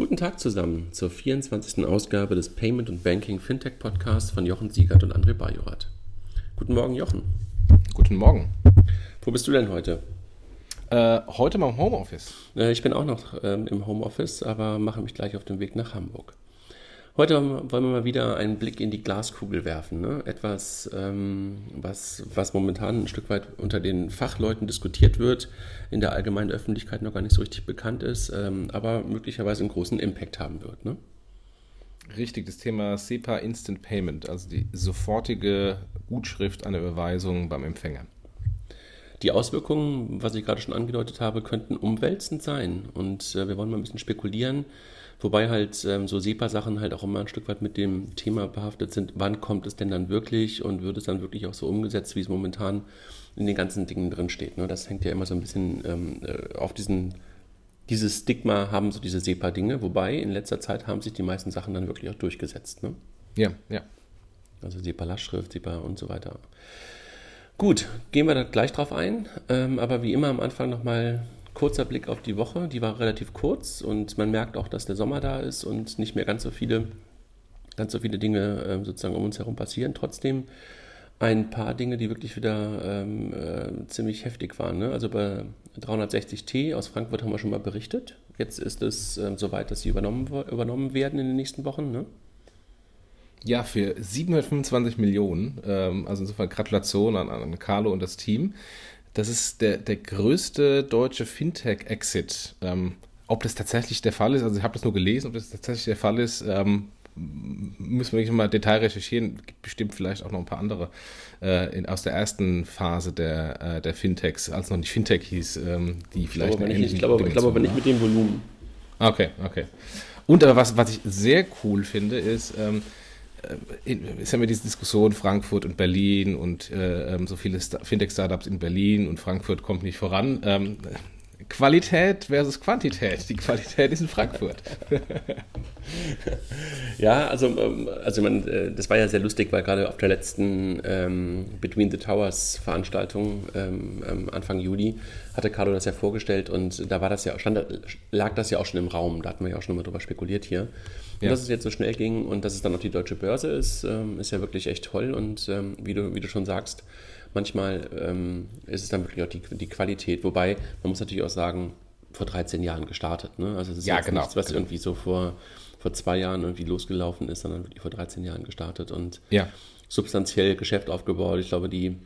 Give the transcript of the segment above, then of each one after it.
Guten Tag zusammen zur 24. Ausgabe des Payment und Banking Fintech Podcasts von Jochen Siegert und André Bajorat. Guten Morgen, Jochen. Guten Morgen. Wo bist du denn heute? Äh, heute mal im Homeoffice. Äh, ich bin auch noch ähm, im Homeoffice, aber mache mich gleich auf den Weg nach Hamburg. Heute wollen wir mal wieder einen Blick in die Glaskugel werfen. Ne? Etwas, ähm, was, was momentan ein Stück weit unter den Fachleuten diskutiert wird, in der allgemeinen Öffentlichkeit noch gar nicht so richtig bekannt ist, ähm, aber möglicherweise einen großen Impact haben wird. Ne? Richtig, das Thema SEPA Instant Payment, also die sofortige Gutschrift einer Überweisung beim Empfänger. Die Auswirkungen, was ich gerade schon angedeutet habe, könnten umwälzend sein. Und äh, wir wollen mal ein bisschen spekulieren, wobei halt ähm, so SEPA-Sachen halt auch immer ein Stück weit mit dem Thema behaftet sind, wann kommt es denn dann wirklich und wird es dann wirklich auch so umgesetzt, wie es momentan in den ganzen Dingen drin steht. Ne? Das hängt ja immer so ein bisschen ähm, äh, auf diesen, dieses Stigma haben so diese SEPA-Dinge, wobei in letzter Zeit haben sich die meisten Sachen dann wirklich auch durchgesetzt. Ne? Ja, ja. Also SEPA-Lastschrift, SEPA und so weiter. Gut, gehen wir da gleich drauf ein. Ähm, aber wie immer am Anfang nochmal kurzer Blick auf die Woche. Die war relativ kurz und man merkt auch, dass der Sommer da ist und nicht mehr ganz so viele, ganz so viele Dinge äh, sozusagen um uns herum passieren. Trotzdem ein paar Dinge, die wirklich wieder ähm, äh, ziemlich heftig waren. Ne? Also bei 360T aus Frankfurt haben wir schon mal berichtet. Jetzt ist es äh, soweit, dass sie übernommen, übernommen werden in den nächsten Wochen. Ne? Ja, für 725 Millionen. Ähm, also insofern Gratulation an, an Carlo und das Team. Das ist der, der größte deutsche Fintech-Exit. Ähm, ob das tatsächlich der Fall ist, also ich habe das nur gelesen, ob das tatsächlich der Fall ist, ähm, müssen wir wirklich mal Detail recherchieren. Gibt bestimmt vielleicht auch noch ein paar andere äh, in, aus der ersten Phase der, äh, der Fintechs, als noch nicht Fintech hieß, ähm, die vielleicht. Ich glaube, nicht, ich glaube, ich glaube aber nicht mit dem Volumen. Okay, okay. Und aber was, was ich sehr cool finde, ist, ähm, ist ja immer diese Diskussion Frankfurt und Berlin und äh, ähm, so viele Fintech-Startups in Berlin und Frankfurt kommt nicht voran. Ähm, Qualität versus Quantität. Die Qualität ist in Frankfurt. ja, also, ähm, also man, äh, das war ja sehr lustig, weil gerade auf der letzten ähm, Between the Towers Veranstaltung ähm, ähm, Anfang Juli hatte Carlo das ja vorgestellt und da war das ja, stand, lag das ja auch schon im Raum. Da hatten wir ja auch schon mal drüber spekuliert hier. Und ja. dass es jetzt so schnell ging und dass es dann auch die deutsche Börse ist, ähm, ist ja wirklich echt toll. Und ähm, wie, du, wie du schon sagst, manchmal ähm, ist es dann wirklich auch die, die Qualität. Wobei, man muss natürlich auch sagen, vor 13 Jahren gestartet. Ne? Also es ist ja, jetzt genau, nichts, was genau. irgendwie so vor, vor zwei Jahren irgendwie losgelaufen ist, sondern wirklich vor 13 Jahren gestartet und ja. substanziell Geschäft aufgebaut. Ich glaube, die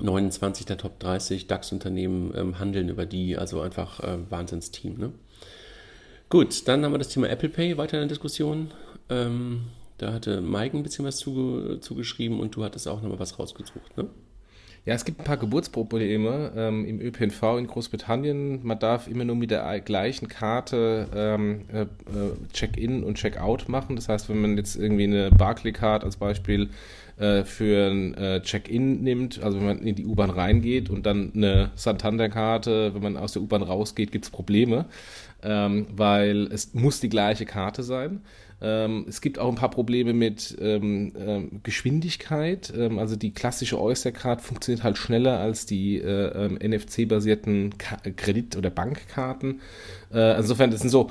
29 der Top 30 DAX-Unternehmen ähm, handeln über die, also einfach äh, Wahnsinnsteam. Ne? Gut, dann haben wir das Thema Apple Pay weiter in der Diskussion. Ähm, da hatte Mike ein bisschen was zugeschrieben und du hattest auch nochmal was rausgesucht, ne? Ja, es gibt ein paar Geburtsprobleme ähm, im ÖPNV in Großbritannien. Man darf immer nur mit der gleichen Karte ähm, äh, äh, Check-in und Check-out machen. Das heißt, wenn man jetzt irgendwie eine Barclaycard als Beispiel äh, für ein äh, Check-in nimmt, also wenn man in die U-Bahn reingeht und dann eine Santander-Karte, wenn man aus der U-Bahn rausgeht, gibt es Probleme, ähm, weil es muss die gleiche Karte sein. Ähm, es gibt auch ein paar Probleme mit ähm, ähm, Geschwindigkeit. Ähm, also die klassische Oyster-Card funktioniert halt schneller als die äh, ähm, NFC-basierten Kredit- oder Bankkarten. Äh, insofern, das sind so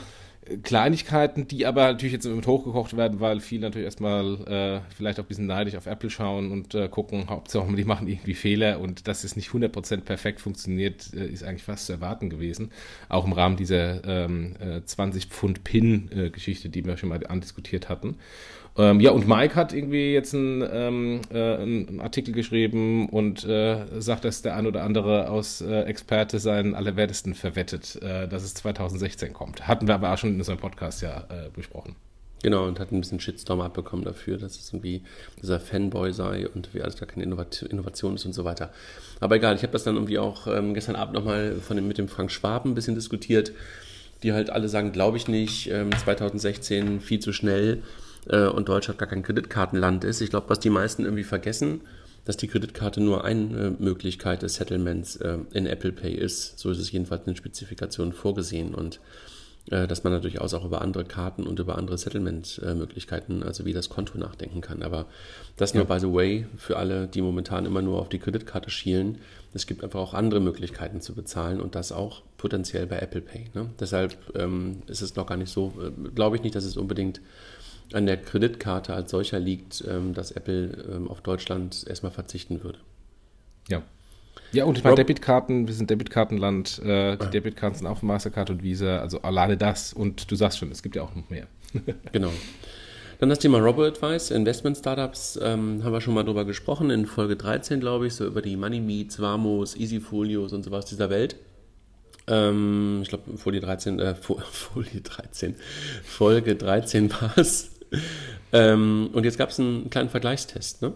Kleinigkeiten, die aber natürlich jetzt mit hochgekocht werden, weil viele natürlich erstmal äh, vielleicht auch ein bisschen neidisch auf Apple schauen und äh, gucken, Hauptsache die machen irgendwie Fehler und dass es nicht 100% perfekt funktioniert, äh, ist eigentlich fast zu erwarten gewesen. Auch im Rahmen dieser ähm, 20 äh, Pfund Pin-Geschichte, die wir schon mal andiskutiert hatten. Ähm, ja, und Mike hat irgendwie jetzt einen, ähm, äh, einen Artikel geschrieben und äh, sagt, dass der ein oder andere aus äh, Experte seinen Allerwertesten verwettet, äh, dass es 2016 kommt. Hatten wir aber auch schon in unserem Podcast ja äh, besprochen. Genau, und hat ein bisschen Shitstorm abbekommen dafür, dass es irgendwie dieser Fanboy sei und wie alles gar keine Innovation ist und so weiter. Aber egal, ich habe das dann irgendwie auch ähm, gestern Abend nochmal von dem, mit dem Frank Schwaben ein bisschen diskutiert, die halt alle sagen, glaube ich nicht, ähm, 2016 viel zu schnell äh, und Deutschland gar kein Kreditkartenland ist. Ich glaube, was die meisten irgendwie vergessen, dass die Kreditkarte nur eine Möglichkeit des Settlements äh, in Apple Pay ist. So ist es jedenfalls in den Spezifikationen vorgesehen. Und äh, dass man durchaus auch über andere Karten und über andere Settlement-Möglichkeiten, also wie das Konto nachdenken kann. Aber das nur, by the way, für alle, die momentan immer nur auf die Kreditkarte schielen. Es gibt einfach auch andere Möglichkeiten zu bezahlen und das auch potenziell bei Apple Pay. Ne? Deshalb ähm, ist es noch gar nicht so, äh, glaube ich nicht, dass es unbedingt an der Kreditkarte als solcher liegt, ähm, dass Apple ähm, auf Deutschland erstmal verzichten würde. Ja. Ja, und ich meine, Debitkarten, wir sind Debitkartenland, äh, die ah. Debitkarten sind auch Mastercard und Visa, also alleine das und du sagst schon, es gibt ja auch noch mehr. genau. Dann das Thema Robo-Advice, Investment-Startups, ähm, haben wir schon mal drüber gesprochen, in Folge 13, glaube ich, so über die Money Meets, Vamos, Easyfolios und sowas dieser Welt. Ähm, ich glaube, Folie 13, äh, Folie 13, Folge 13 war es. Ähm, und jetzt gab es einen kleinen Vergleichstest, ne?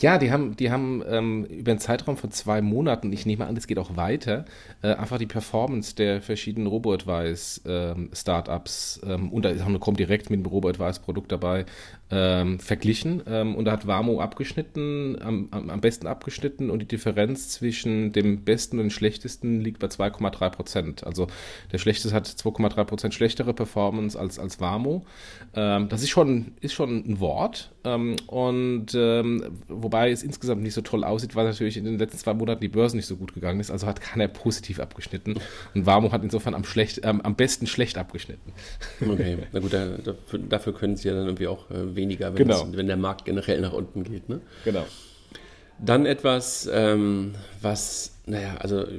Ja, die haben, die haben ähm, über einen Zeitraum von zwei Monaten, ich nehme an, das geht auch weiter, äh, einfach die Performance der verschiedenen Robo-Advice-Startups, ähm, ähm, und da ist Comdirect mit dem Robo-Advice-Produkt dabei, ähm, verglichen. Ähm, und da hat Wamo abgeschnitten, am, am, besten abgeschnitten und die Differenz zwischen dem besten und dem schlechtesten liegt bei 2,3 Prozent. Also der schlechteste hat 2,3 Prozent schlechtere Performance als, als Wamo. Ähm, das ist schon, ist schon ein Wort. Ähm, und ähm, wobei es insgesamt nicht so toll aussieht, weil natürlich in den letzten zwei Monaten die Börse nicht so gut gegangen ist. Also hat keiner positiv abgeschnitten. Und Wamo hat insofern am, schlecht, ähm, am besten schlecht abgeschnitten. Okay, na gut, dafür, dafür können sie ja dann irgendwie auch äh, weniger, wenn, genau. das, wenn der Markt generell nach unten geht. Ne? Genau. Dann etwas, ähm, was, naja, also äh,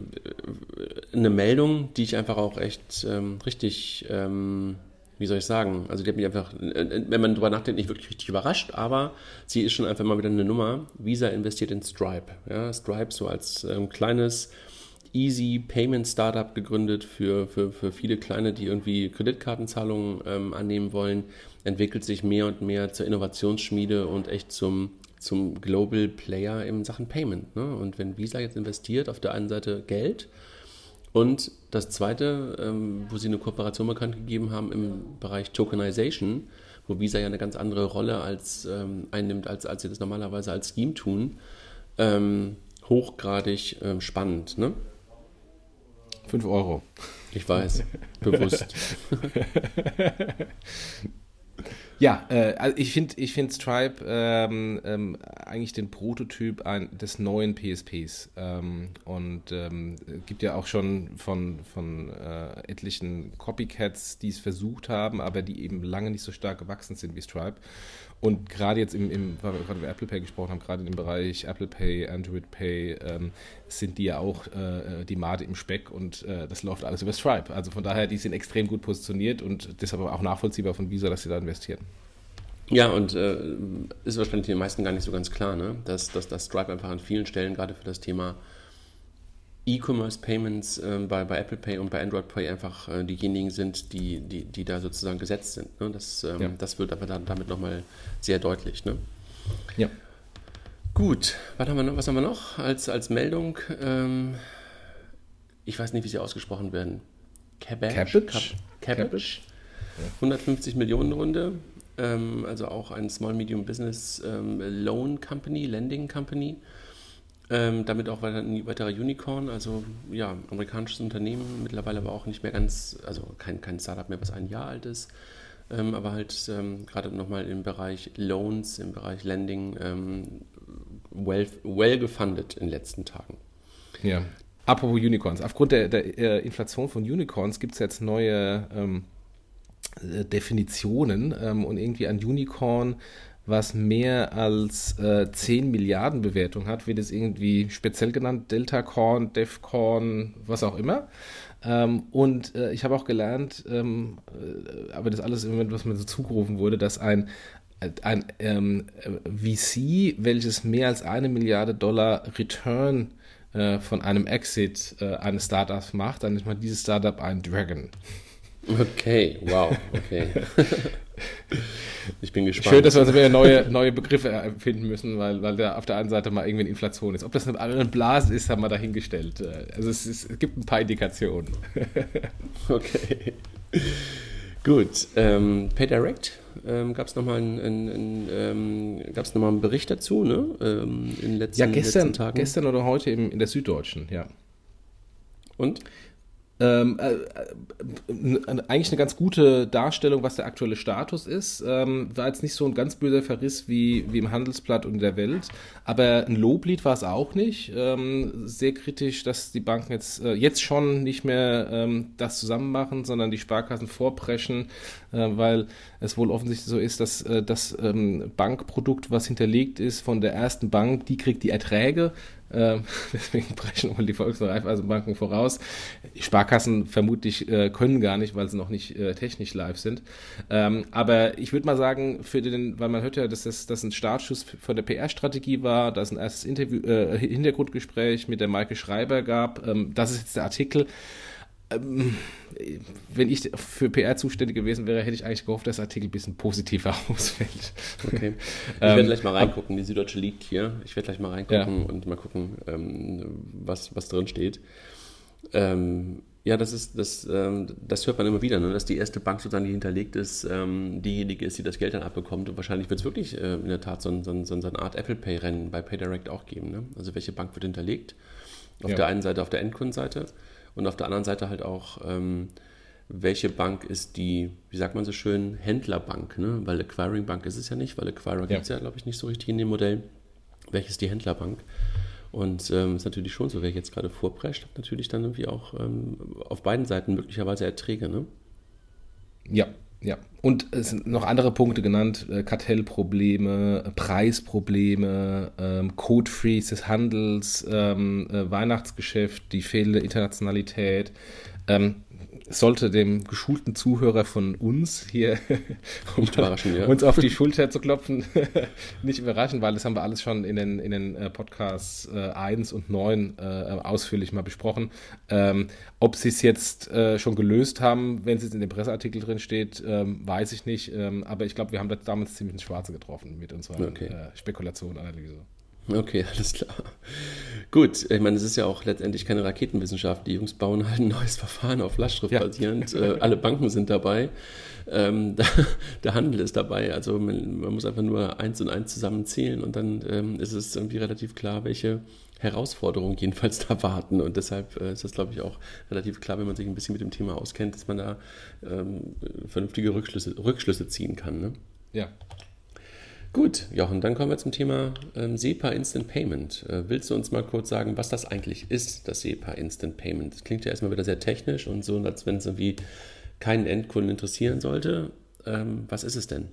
eine Meldung, die ich einfach auch echt ähm, richtig, ähm, wie soll ich sagen, also die hat mich einfach, äh, wenn man drüber nachdenkt, nicht wirklich richtig überrascht, aber sie ist schon einfach mal wieder eine Nummer. Visa investiert in Stripe. Ja, Stripe so als ähm, kleines Easy Payment Startup gegründet für, für, für viele Kleine, die irgendwie Kreditkartenzahlungen ähm, annehmen wollen, entwickelt sich mehr und mehr zur Innovationsschmiede und echt zum, zum Global Player in Sachen Payment. Ne? Und wenn Visa jetzt investiert, auf der einen Seite Geld und das zweite, ähm, wo sie eine Kooperation bekannt gegeben haben im Bereich Tokenization, wo Visa ja eine ganz andere Rolle als, ähm, einnimmt, als, als sie das normalerweise als Scheme tun, ähm, hochgradig ähm, spannend. Ne? 5 Euro. Ich weiß, bewusst. Ja, äh, also ich finde ich find Stripe ähm, ähm, eigentlich den Prototyp ein, des neuen PSPs. Ähm, und ähm, gibt ja auch schon von, von äh, etlichen Copycats, die es versucht haben, aber die eben lange nicht so stark gewachsen sind wie Stripe. Und gerade jetzt im, im, weil wir gerade über Apple Pay gesprochen haben, gerade im Bereich Apple Pay, Android Pay, ähm, sind die ja auch äh, die Made im Speck und äh, das läuft alles über Stripe. Also von daher, die sind extrem gut positioniert und deshalb auch nachvollziehbar von Visa, dass sie da investieren. Ja, und äh, ist wahrscheinlich den meisten gar nicht so ganz klar, ne? dass, dass das Stripe einfach an vielen Stellen gerade für das Thema E-Commerce-Payments äh, bei, bei Apple Pay und bei Android Pay einfach äh, diejenigen sind, die, die, die da sozusagen gesetzt sind. Ne? Das, ähm, ja. das wird aber dann damit nochmal sehr deutlich. Ne? Ja. Gut, was haben wir noch, was haben wir noch als, als Meldung? Ähm, ich weiß nicht, wie sie ausgesprochen werden. Cabbage? Cabbage? Cabbage. 150 Millionen Runde, ähm, also auch ein Small Medium Business ähm, Loan Company, Lending Company. Ähm, damit auch weiter, ein weiterer Unicorn, also ja, amerikanisches Unternehmen, mittlerweile aber auch nicht mehr ganz, also kein, kein Startup mehr, was ein Jahr alt ist, ähm, aber halt ähm, gerade nochmal im Bereich Loans, im Bereich Lending ähm, well, well gefundet in den letzten Tagen. Ja. Apropos Unicorns. Aufgrund der, der äh, Inflation von Unicorns gibt es jetzt neue ähm, äh, Definitionen ähm, und irgendwie ein Unicorn was mehr als äh, 10 Milliarden Bewertung hat, wird es irgendwie speziell genannt, Delta Corn, Defcorn, was auch immer. Ähm, und äh, ich habe auch gelernt, ähm, äh, aber das alles im Moment, was mir so zugerufen wurde, dass ein, ein ähm, VC, welches mehr als eine Milliarde Dollar Return äh, von einem Exit äh, eines Startups macht, dann ist mal dieses Startup ein Dragon. Okay, wow, okay. ich bin gespannt. Schön, dass wir also neue, neue Begriffe erfinden müssen, weil, weil da auf der einen Seite mal irgendwie eine Inflation ist. Ob das eine Blase ist, haben wir dahingestellt. Also es, ist, es gibt ein paar Indikationen. okay. Gut. Ähm, PayDirect ähm, gab es nochmal einen, einen, ähm, noch einen Bericht dazu, ne? Ähm, in letzten, ja, gestern, letzten Tagen. gestern oder heute im, in der Süddeutschen, ja. Und? Ähm, äh, äh, eigentlich eine ganz gute Darstellung, was der aktuelle Status ist. Ähm, war jetzt nicht so ein ganz böser Verriss wie, wie im Handelsblatt und in der Welt, aber ein Loblied war es auch nicht. Ähm, sehr kritisch, dass die Banken jetzt, äh, jetzt schon nicht mehr ähm, das zusammen machen, sondern die Sparkassen vorpreschen, weil es wohl offensichtlich so ist, dass äh, das ähm, Bankprodukt, was hinterlegt ist von der ersten Bank, die kriegt die Erträge ähm, deswegen brechen wohl die Volks- und Raiffeisenbanken voraus. Die Sparkassen vermutlich äh, können gar nicht, weil sie noch nicht äh, technisch live sind. Ähm, aber ich würde mal sagen, für den, weil man hört ja, dass das, das ein Startschuss von der PR-Strategie war, dass ein erstes Interview, äh, Hintergrundgespräch mit der Maike Schreiber gab. Das ist jetzt der Artikel. Ähm, wenn ich für PR zuständig gewesen wäre, hätte ich eigentlich gehofft, dass der Artikel ein bisschen positiver ausfällt. Okay. Ich werde ähm, gleich mal reingucken. Die Süddeutsche liegt hier. Ich werde gleich mal reingucken ja. und mal gucken, ähm, was, was drin steht. Ja, das ist, das, das hört man immer wieder, ne? dass die erste Bank sozusagen, die hinterlegt ist, diejenige ist, die das Geld dann abbekommt. Und wahrscheinlich wird es wirklich äh, in der Tat so, ein, so, ein, so eine Art Apple Pay-Rennen bei PayDirect auch geben. Ne? Also welche Bank wird hinterlegt? Auf ja. der einen Seite, auf der Endkundenseite und auf der anderen Seite halt auch, ähm, welche Bank ist die, wie sagt man so schön, Händlerbank, ne? weil Acquiring Bank ist es ja nicht, weil Acquirer ja. gibt es ja, glaube ich, nicht so richtig in dem Modell. Welches ist die Händlerbank? Und ähm, ist natürlich schon so, wer jetzt gerade vorprescht, hat natürlich dann irgendwie auch ähm, auf beiden Seiten möglicherweise Erträge, ne? Ja, ja, und es sind noch andere Punkte genannt: äh, Kartellprobleme, Preisprobleme, ähm, Code Freeze des Handels, ähm, äh, Weihnachtsgeschäft, die fehlende Internationalität. Ähm, sollte dem geschulten Zuhörer von uns hier, um ja. uns auf die Schulter zu klopfen, nicht überraschen, weil das haben wir alles schon in den, in den äh, Podcasts äh, 1 und 9 äh, ausführlich mal besprochen. Ähm, ob sie es jetzt äh, schon gelöst haben, wenn es jetzt in dem Presseartikel drin steht, ähm, weiß ich nicht. Ähm, aber ich glaube, wir haben das damals ziemlich ins Schwarze getroffen mit unserer okay. Äh, Spekulation, Analyse. Okay, alles klar. Gut, ich meine, es ist ja auch letztendlich keine Raketenwissenschaft. Die Jungs bauen halt ein neues Verfahren auf Lastschrift ja. basierend. Äh, alle Banken sind dabei. Ähm, da, der Handel ist dabei. Also man, man, muss einfach nur eins und eins zusammenzählen und dann ähm, ist es irgendwie relativ klar, welche Herausforderungen jedenfalls da warten. Und deshalb äh, ist das, glaube ich, auch relativ klar, wenn man sich ein bisschen mit dem Thema auskennt, dass man da ähm, vernünftige Rückschlüsse, Rückschlüsse ziehen kann. Ne? Ja, Gut, Jochen, dann kommen wir zum Thema ähm, SEPA Instant Payment. Äh, willst du uns mal kurz sagen, was das eigentlich ist, das SEPA Instant Payment? Das klingt ja erstmal wieder sehr technisch und so, als wenn es irgendwie keinen Endkunden interessieren sollte. Ähm, was ist es denn?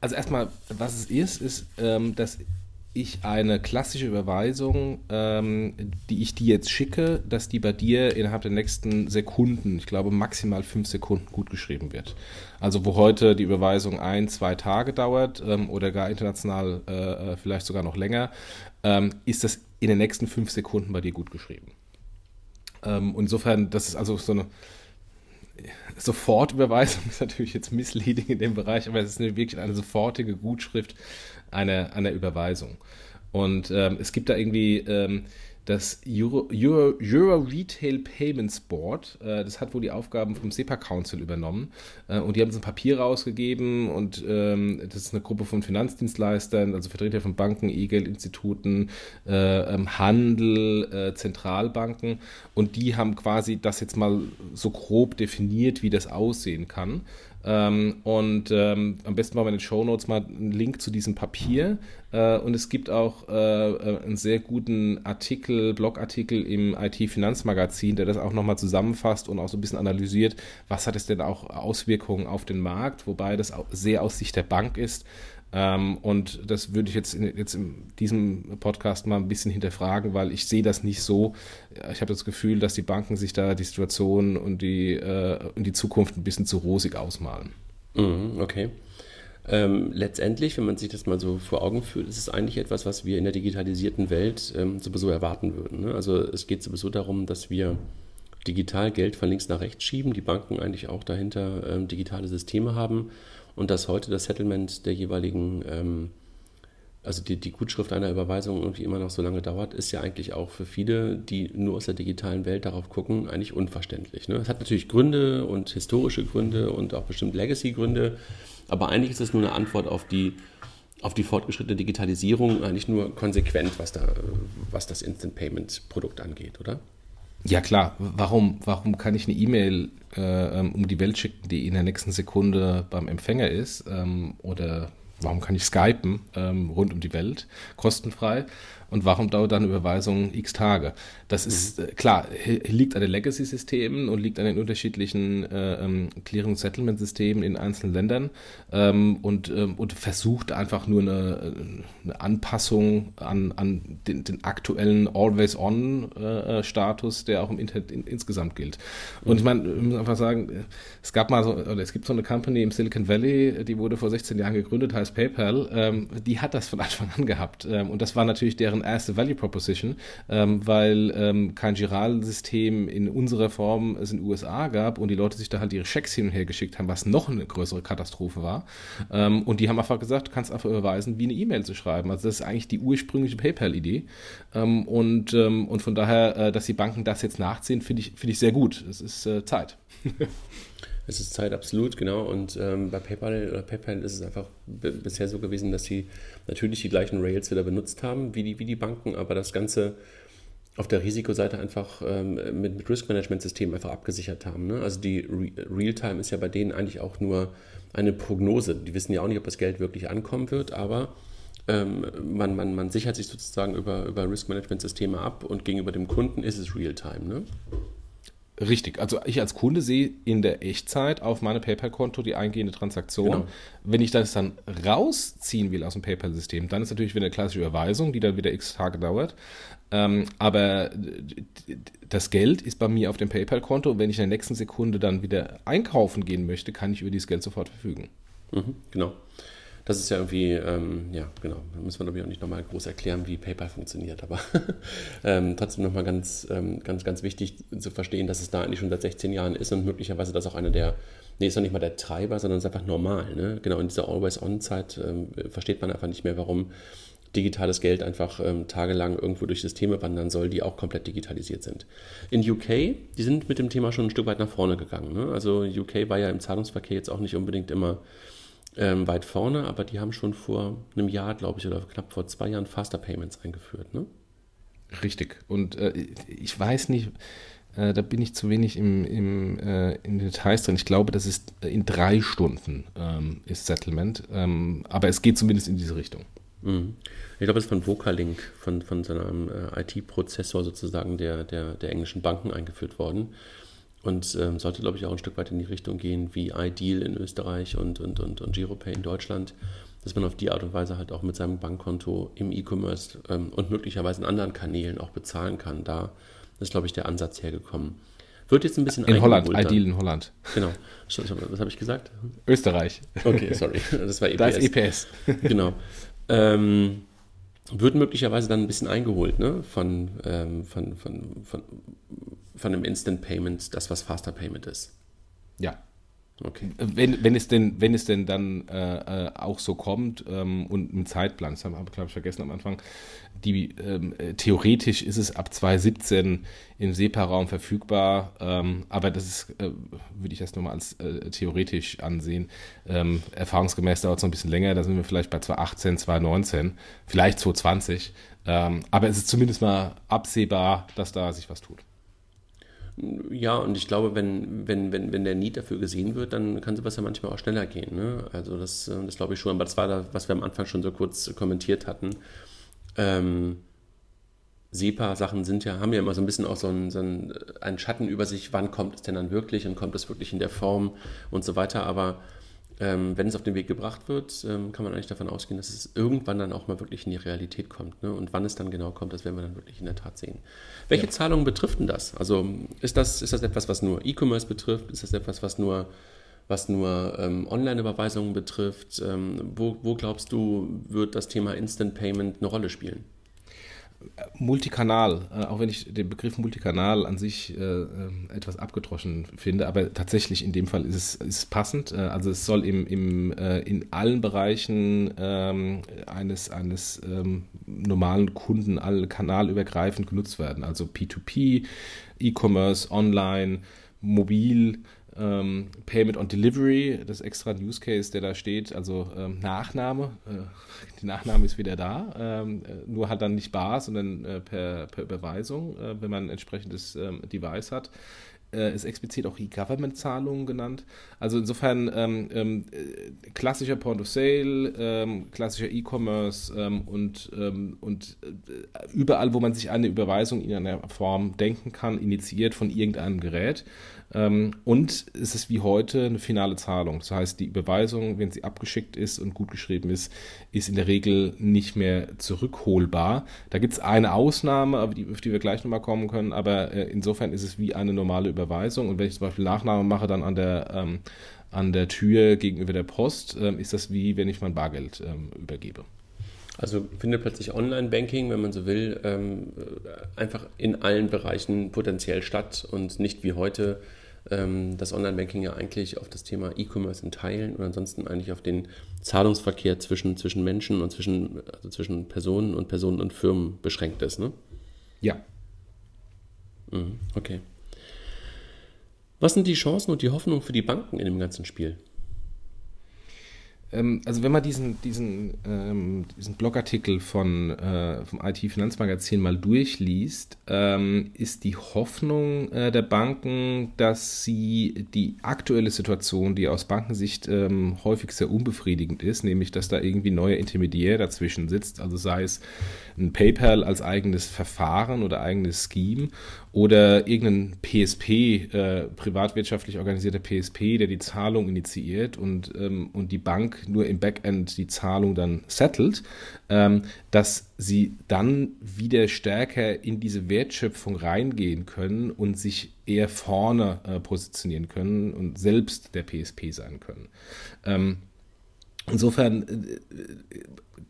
Also erstmal, was es ist, ist, ähm, dass ich eine klassische Überweisung, ähm, die ich dir jetzt schicke, dass die bei dir innerhalb der nächsten Sekunden, ich glaube maximal fünf Sekunden gut geschrieben wird. Also wo heute die Überweisung ein, zwei Tage dauert ähm, oder gar international äh, äh vielleicht sogar noch länger, ähm, ist das in den nächsten fünf Sekunden bei dir gut geschrieben. Ähm, insofern, das ist also so eine Sofortüberweisung ist natürlich jetzt misleading in dem Bereich, aber es ist eine, wirklich eine sofortige Gutschrift einer, einer Überweisung. Und ähm, es gibt da irgendwie ähm, das Euro, Euro, Euro, Retail Payments Board, äh, das hat wohl die Aufgaben vom SEPA Council übernommen. Äh, und die haben so ein Papier rausgegeben und ähm, das ist eine Gruppe von Finanzdienstleistern, also Vertreter von Banken, E-Geldinstituten, äh, ähm, Handel, äh, Zentralbanken. Und die haben quasi das jetzt mal so grob definiert, wie das aussehen kann. Ähm, und ähm, am besten machen wir in den Show Notes mal einen Link zu diesem Papier. Äh, und es gibt auch äh, äh einen sehr guten Artikel, Blogartikel im IT-Finanzmagazin, der das auch nochmal zusammenfasst und auch so ein bisschen analysiert, was hat es denn auch Auswirkungen auf den Markt, wobei das sehr aus Sicht der Bank ist. Ähm, und das würde ich jetzt in, jetzt in diesem Podcast mal ein bisschen hinterfragen, weil ich sehe das nicht so. Ich habe das Gefühl, dass die Banken sich da die Situation und die, äh, und die Zukunft ein bisschen zu rosig ausmalen. Mhm, okay. Ähm, letztendlich, wenn man sich das mal so vor Augen führt, ist es eigentlich etwas, was wir in der digitalisierten Welt ähm, sowieso erwarten würden. Ne? Also es geht sowieso darum, dass wir digital Geld von links nach rechts schieben, die Banken eigentlich auch dahinter ähm, digitale Systeme haben und dass heute das Settlement der jeweiligen, ähm, also die, die Gutschrift einer Überweisung irgendwie immer noch so lange dauert, ist ja eigentlich auch für viele, die nur aus der digitalen Welt darauf gucken, eigentlich unverständlich. Ne? Es hat natürlich Gründe und historische Gründe und auch bestimmt Legacy-Gründe, aber eigentlich ist es nur eine Antwort auf die auf die fortgeschrittene Digitalisierung eigentlich nur konsequent, was, da, was das Instant Payment Produkt angeht, oder? Ja klar, warum, warum kann ich eine E-Mail äh, ähm, um die Welt schicken, die in der nächsten Sekunde beim Empfänger ist? Ähm, oder warum kann ich skypen ähm, rund um die Welt kostenfrei? Und warum dauert dann Überweisung x Tage? Das ist mhm. äh, klar, liegt an den Legacy-Systemen und liegt an den unterschiedlichen äh, ähm, Clearing-Settlement-Systemen in einzelnen Ländern ähm, und, ähm, und versucht einfach nur eine, eine Anpassung an, an den, den aktuellen Always-On-Status, äh, der auch im Internet in, insgesamt gilt. Und ich meine, ich muss einfach sagen, es gab mal so, oder es gibt so eine Company im Silicon Valley, die wurde vor 16 Jahren gegründet, heißt PayPal, ähm, die hat das von Anfang an gehabt. Ähm, und das war natürlich deren erste Value Proposition, ähm, weil ähm, kein Giralsystem in unserer Form es in den USA gab und die Leute sich da halt ihre Schecks hin und her geschickt haben, was noch eine größere Katastrophe war. Ähm, und die haben einfach gesagt, du kannst einfach überweisen, wie eine E-Mail zu schreiben. Also das ist eigentlich die ursprüngliche PayPal-Idee. Ähm, und, ähm, und von daher, äh, dass die Banken das jetzt nachziehen, finde ich, finde ich sehr gut. Es ist äh, Zeit. Es ist Zeit, absolut, genau. Und ähm, bei PayPal oder PayPal ist es einfach bisher so gewesen, dass sie natürlich die gleichen Rails wieder benutzt haben wie die, wie die Banken, aber das Ganze auf der Risikoseite einfach ähm, mit, mit Risk-Management-Systemen einfach abgesichert haben. Ne? Also die Re Realtime ist ja bei denen eigentlich auch nur eine Prognose. Die wissen ja auch nicht, ob das Geld wirklich ankommen wird, aber ähm, man, man, man sichert sich sozusagen über, über Risk-Management-Systeme ab und gegenüber dem Kunden ist es Realtime. Ne? Richtig, also ich als Kunde sehe in der Echtzeit auf meinem PayPal-Konto die eingehende Transaktion. Genau. Wenn ich das dann rausziehen will aus dem PayPal-System, dann ist natürlich wieder eine klassische Überweisung, die dann wieder x Tage dauert. Ähm, aber das Geld ist bei mir auf dem PayPal-Konto und wenn ich in der nächsten Sekunde dann wieder einkaufen gehen möchte, kann ich über dieses Geld sofort verfügen. Mhm, genau das ist ja irgendwie, ähm, ja, genau, da müssen wir, glaube ich, auch nicht nochmal groß erklären, wie PayPal funktioniert, aber ähm, trotzdem nochmal ganz, ähm, ganz, ganz wichtig zu verstehen, dass es da eigentlich schon seit 16 Jahren ist und möglicherweise das auch einer der, nee, ist doch nicht mal der Treiber, sondern ist einfach normal, ne? Genau, in dieser Always-On-Zeit ähm, versteht man einfach nicht mehr, warum digitales Geld einfach ähm, tagelang irgendwo durch Systeme wandern soll, die auch komplett digitalisiert sind. In UK, die sind mit dem Thema schon ein Stück weit nach vorne gegangen. Ne? Also UK war ja im Zahlungsverkehr jetzt auch nicht unbedingt immer ähm, weit vorne, aber die haben schon vor einem Jahr, glaube ich, oder knapp vor zwei Jahren Faster Payments eingeführt. Ne? Richtig. Und äh, ich weiß nicht, äh, da bin ich zu wenig im, im, äh, in Details drin. Ich glaube, das ist äh, in drei Stunden ähm, ist Settlement, ähm, aber es geht zumindest in diese Richtung. Mhm. Ich glaube, es ist von Vocalink, von, von so einem äh, IT-Prozessor sozusagen der, der, der englischen Banken eingeführt worden. Und ähm, sollte, glaube ich, auch ein Stück weit in die Richtung gehen wie iDeal in Österreich und, und, und, und GiroPay in Deutschland, dass man auf die Art und Weise halt auch mit seinem Bankkonto im E-Commerce ähm, und möglicherweise in anderen Kanälen auch bezahlen kann. Da ist, glaube ich, der Ansatz hergekommen. Wird jetzt ein bisschen In Holland, iDeal in Holland. Genau. Was habe ich gesagt? Österreich. Okay, sorry. Das war EPS. Da ist EPS. genau. Ähm, wird möglicherweise dann ein bisschen eingeholt ne? von, ähm, von, von, von, von einem Instant Payment, das was Faster Payment ist. Ja. Okay. Wenn, wenn, es denn, wenn es denn dann äh, äh auch so kommt ähm, und ein Zeitplan, das haben wir, glaube ich, vergessen am Anfang, die, ähm, äh, theoretisch ist es ab 2017 im SEPA-Raum verfügbar, ähm, aber das ist, äh, würde ich das nur mal als äh, theoretisch ansehen. Ähm, erfahrungsgemäß dauert es noch ein bisschen länger, da sind wir vielleicht bei 2018, 2019, vielleicht 2020, ähm, aber es ist zumindest mal absehbar, dass da sich was tut. Ja, und ich glaube, wenn, wenn, wenn, wenn der Need dafür gesehen wird, dann kann sowas ja manchmal auch schneller gehen. Ne? Also das, äh, das glaube ich schon, aber das war da, was wir am Anfang schon so kurz kommentiert hatten. Ähm, SEPA-Sachen sind ja, haben ja immer so ein bisschen auch so einen, so einen Schatten über sich, wann kommt es denn dann wirklich und kommt es wirklich in der Form und so weiter. Aber ähm, wenn es auf den Weg gebracht wird, ähm, kann man eigentlich davon ausgehen, dass es irgendwann dann auch mal wirklich in die Realität kommt. Ne? Und wann es dann genau kommt, das werden wir dann wirklich in der Tat sehen. Welche ja. Zahlungen betrifft denn das? Also ist das, ist das etwas, was nur E-Commerce betrifft? Ist das etwas, was nur, was nur ähm, Online-Überweisungen betrifft? Ähm, wo, wo glaubst du, wird das Thema Instant Payment eine Rolle spielen? Multikanal, äh, auch wenn ich den Begriff Multikanal an sich äh, ähm, etwas abgedroschen finde, aber tatsächlich in dem Fall ist es, ist passend. Äh, also es soll im, im, äh, in allen Bereichen ähm, eines, eines ähm, normalen Kunden alle kanalübergreifend genutzt werden. Also P2P, E-Commerce, Online, mobil, ähm, Payment on Delivery, das extra Use Case, der da steht, also ähm, Nachname, äh, die Nachname ist wieder da, ähm, äh, nur halt dann nicht bar, sondern äh, per, per Überweisung, äh, wenn man ein entsprechendes ähm, Device hat äh, ist explizit auch E-Government-Zahlungen genannt. Also insofern ähm, ähm, äh, klassischer Point of Sale, ähm, klassischer E-Commerce ähm, und, ähm, und äh, überall, wo man sich eine Überweisung in einer Form denken kann, initiiert von irgendeinem Gerät. Ähm, und es ist wie heute eine finale Zahlung. Das heißt, die Überweisung, wenn sie abgeschickt ist und gut geschrieben ist, ist in der Regel nicht mehr zurückholbar. Da gibt es eine Ausnahme, auf die, auf die wir gleich nochmal kommen können, aber äh, insofern ist es wie eine normale Überweisung. Und wenn ich zum Beispiel Nachname mache, dann an der, ähm, an der Tür gegenüber der Post, ähm, ist das wie wenn ich mein Bargeld ähm, übergebe. Also findet plötzlich Online-Banking, wenn man so will, ähm, einfach in allen Bereichen potenziell statt und nicht wie heute ähm, das Online-Banking ja eigentlich auf das Thema E-Commerce in Teilen und ansonsten eigentlich auf den Zahlungsverkehr zwischen, zwischen Menschen und zwischen, also zwischen Personen und Personen und Firmen beschränkt ist, ne? Ja. Mhm, okay. Was sind die Chancen und die Hoffnungen für die Banken in dem ganzen Spiel? Ähm, also wenn man diesen, diesen, ähm, diesen Blogartikel von, äh, vom IT-Finanzmagazin mal durchliest, ähm, ist die Hoffnung äh, der Banken, dass sie die aktuelle Situation, die aus Bankensicht ähm, häufig sehr unbefriedigend ist, nämlich dass da irgendwie neuer Intermediär dazwischen sitzt, also sei es ein PayPal als eigenes Verfahren oder eigenes Scheme oder irgendein PSP, äh, privatwirtschaftlich organisierter PSP, der die Zahlung initiiert und, ähm, und die Bank nur im Backend die Zahlung dann settelt, ähm, dass sie dann wieder stärker in diese Wertschöpfung reingehen können und sich eher vorne äh, positionieren können und selbst der PSP sein können. Ähm, insofern äh,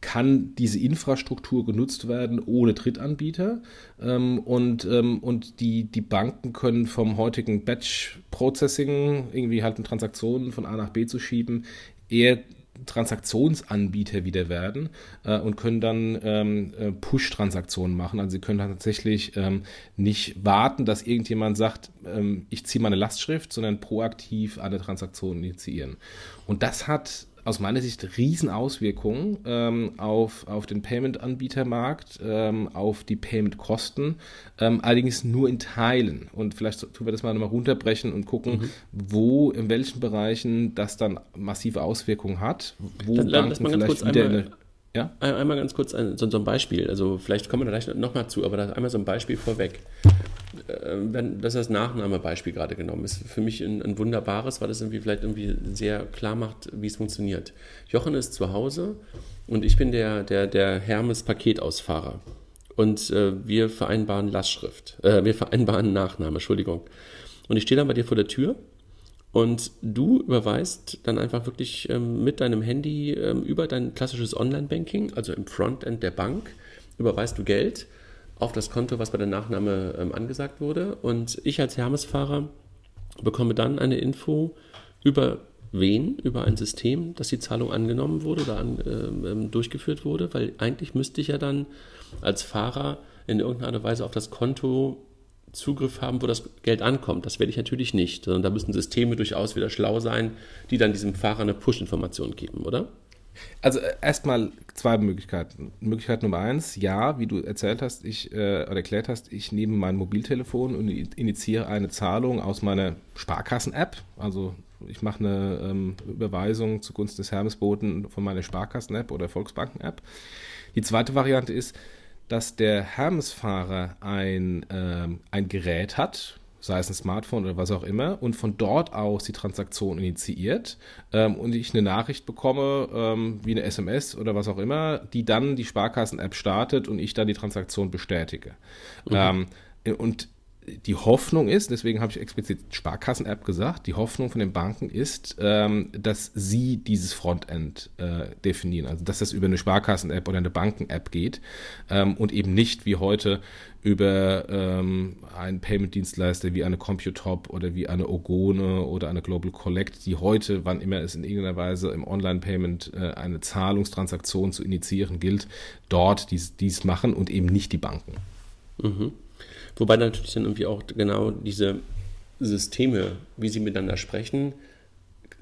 kann diese Infrastruktur genutzt werden ohne Drittanbieter ähm, und, ähm, und die, die Banken können vom heutigen Batch-Processing, irgendwie halt Transaktionen von A nach B zu schieben, eher Transaktionsanbieter wieder werden äh, und können dann ähm, äh, Push-Transaktionen machen. Also sie können tatsächlich ähm, nicht warten, dass irgendjemand sagt, ähm, ich ziehe meine Lastschrift, sondern proaktiv eine Transaktion initiieren. Und das hat aus meiner Sicht Riesenauswirkungen ähm, auf, auf den Payment-Anbietermarkt, ähm, auf die Payment-Kosten, ähm, allerdings nur in Teilen. Und vielleicht tun wir das mal nochmal runterbrechen und gucken, mhm. wo, in welchen Bereichen das dann massive Auswirkungen hat, wo das, Banken vielleicht wieder einmal, eine ja? Einmal ganz kurz ein, so, so, ein Beispiel. Also vielleicht kommen wir da gleich nochmal zu, aber da einmal so ein Beispiel vorweg. Äh, wenn, das ist das Nachnahmebeispiel gerade genommen. Ist für mich ein, ein, wunderbares, weil das irgendwie vielleicht irgendwie sehr klar macht, wie es funktioniert. Jochen ist zu Hause und ich bin der, der, der Hermes-Paketausfahrer. Und äh, wir vereinbaren Lastschrift. Äh, wir vereinbaren Nachname, Entschuldigung. Und ich stehe dann bei dir vor der Tür und du überweist dann einfach wirklich ähm, mit deinem Handy ähm, über dein klassisches Online-Banking, also im Frontend der Bank, überweist du Geld auf das Konto, was bei der Nachname ähm, angesagt wurde. Und ich als Hermes-Fahrer bekomme dann eine Info über wen, über ein System, dass die Zahlung angenommen wurde oder an, ähm, durchgeführt wurde, weil eigentlich müsste ich ja dann als Fahrer in irgendeiner Weise auf das Konto Zugriff haben, wo das Geld ankommt. Das werde ich natürlich nicht, sondern da müssen Systeme durchaus wieder schlau sein, die dann diesem Fahrer eine Push-Information geben, oder? Also äh, erstmal zwei Möglichkeiten. Möglichkeit Nummer eins, ja, wie du erzählt hast, ich äh, oder erklärt hast, ich nehme mein Mobiltelefon und initiiere eine Zahlung aus meiner Sparkassen-App. Also ich mache eine ähm, Überweisung zugunsten des Hermesboten von meiner Sparkassen-App oder Volksbanken-App. Die zweite Variante ist, dass der Hermes-Fahrer ein, ähm, ein Gerät hat, sei es ein Smartphone oder was auch immer, und von dort aus die Transaktion initiiert ähm, und ich eine Nachricht bekomme, ähm, wie eine SMS oder was auch immer, die dann die Sparkassen-App startet und ich dann die Transaktion bestätige. Mhm. Ähm, und die Hoffnung ist, deswegen habe ich explizit Sparkassen-App gesagt, die Hoffnung von den Banken ist, ähm, dass sie dieses Frontend äh, definieren, also dass das über eine Sparkassen-App oder eine Banken-App geht ähm, und eben nicht wie heute über ähm, einen Payment-Dienstleister wie eine Computop oder wie eine Ogone oder eine Global Collect, die heute, wann immer es in irgendeiner Weise im Online-Payment äh, eine Zahlungstransaktion zu initiieren gilt, dort dies, dies machen und eben nicht die Banken. Mhm. Wobei natürlich dann irgendwie auch genau diese Systeme, wie sie miteinander sprechen,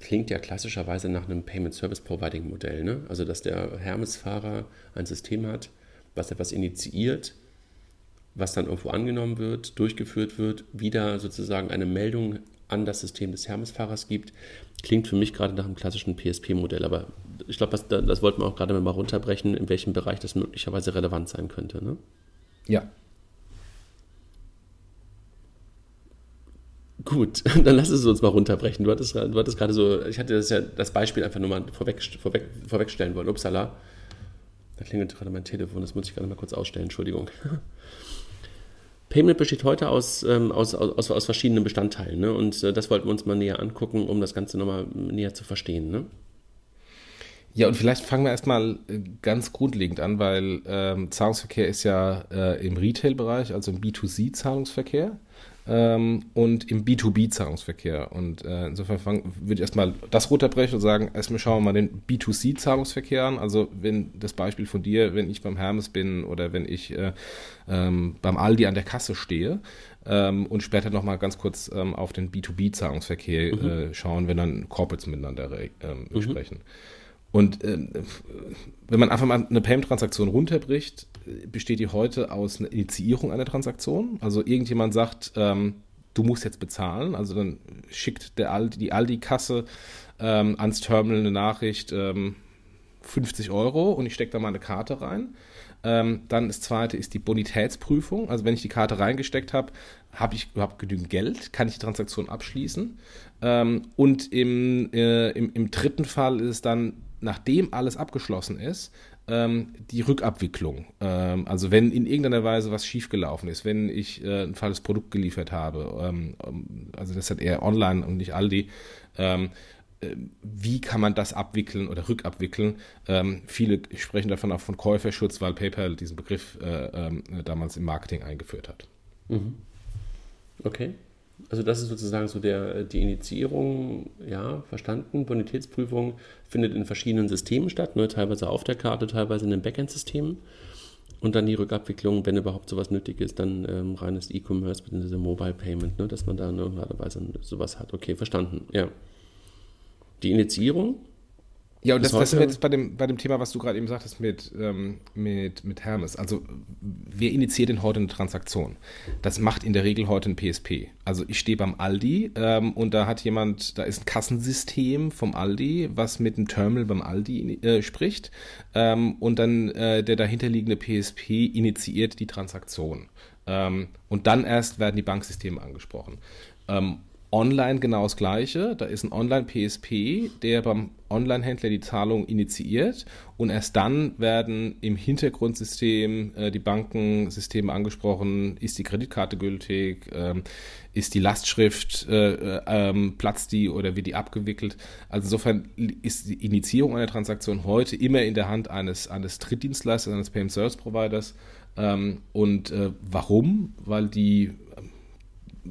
klingt ja klassischerweise nach einem Payment Service Providing Modell. Ne? Also, dass der Hermes-Fahrer ein System hat, was etwas initiiert, was dann irgendwo angenommen wird, durchgeführt wird, wieder sozusagen eine Meldung an das System des Hermes-Fahrers gibt, klingt für mich gerade nach einem klassischen PSP-Modell. Aber ich glaube, das, das wollten wir auch gerade mal runterbrechen, in welchem Bereich das möglicherweise relevant sein könnte. Ne? Ja, Gut, dann lass es uns mal runterbrechen. Du hattest, du hattest gerade so, ich hatte das ja das Beispiel einfach nur mal vorweg, vorweg, vorwegstellen wollen. Upsala. Da klingelt gerade mein Telefon, das muss ich gerade mal kurz ausstellen, Entschuldigung. Payment besteht heute aus, ähm, aus, aus, aus verschiedenen Bestandteilen. Ne? Und äh, das wollten wir uns mal näher angucken, um das Ganze nochmal näher zu verstehen. Ne? Ja, und vielleicht fangen wir erstmal äh, ganz grundlegend an, weil ähm, Zahlungsverkehr ist ja äh, im Retail-Bereich, also im B2C-Zahlungsverkehr ähm, und im B2B-Zahlungsverkehr. Und äh, insofern fang, würde ich erstmal das runterbrechen und sagen, erstmal schauen wir mal den B2C-Zahlungsverkehr an. Also wenn das Beispiel von dir, wenn ich beim Hermes bin oder wenn ich äh, ähm, beim Aldi an der Kasse stehe ähm, und später nochmal ganz kurz ähm, auf den B2B-Zahlungsverkehr mhm. äh, schauen, wenn dann Corporates miteinander ähm, mhm. sprechen. Und äh, wenn man einfach mal eine Payment-Transaktion runterbricht, besteht die heute aus einer Initiierung einer Transaktion. Also irgendjemand sagt, ähm, du musst jetzt bezahlen. Also dann schickt der Aldi, die Aldi-Kasse ähm, ans Terminal eine Nachricht, ähm, 50 Euro und ich stecke da mal eine Karte rein. Ähm, dann das zweite ist die Bonitätsprüfung. Also wenn ich die Karte reingesteckt habe, habe ich überhaupt genügend Geld, kann ich die Transaktion abschließen. Ähm, und im, äh, im, im dritten Fall ist es dann nachdem alles abgeschlossen ist, ähm, die Rückabwicklung. Ähm, also wenn in irgendeiner Weise was schiefgelaufen ist, wenn ich äh, ein falsches Produkt geliefert habe, ähm, also das hat eher online und nicht Aldi, äh, wie kann man das abwickeln oder rückabwickeln? Viele sprechen davon auch von Käuferschutz, weil PayPal diesen Begriff äh, damals im Marketing eingeführt hat. Mhm. Okay. Also das ist sozusagen so der, die Initiierung, ja, verstanden. Bonitätsprüfung findet in verschiedenen Systemen statt, ne, teilweise auf der Karte, teilweise in den Backend-Systemen. Und dann die Rückabwicklung, wenn überhaupt sowas nötig ist, dann ähm, reines E-Commerce bzw. Mobile Payment, ne, dass man da in irgendeiner Weise sowas hat. Okay, verstanden, ja. Die Initiierung ja, und das, das sind wir jetzt bei dem, bei dem Thema, was du gerade eben sagtest mit, ähm, mit, mit Hermes. Also, wer initiiert denn heute eine Transaktion? Das macht in der Regel heute ein PSP. Also, ich stehe beim Aldi ähm, und da hat jemand, da ist ein Kassensystem vom Aldi, was mit dem Terminal beim Aldi äh, spricht. Ähm, und dann äh, der dahinterliegende PSP initiiert die Transaktion. Ähm, und dann erst werden die Banksysteme angesprochen. Online genau das Gleiche. Da ist ein Online-PSP, der beim Online-Händler die Zahlung initiiert und erst dann werden im Hintergrundsystem äh, die Bankensysteme angesprochen. Ist die Kreditkarte gültig? Ähm, ist die Lastschrift, äh, äh, ähm, platzt die oder wird die abgewickelt? Also insofern ist die Initiierung einer Transaktion heute immer in der Hand eines, eines Drittdienstleisters, eines Payment Service Providers. Ähm, und äh, warum? Weil die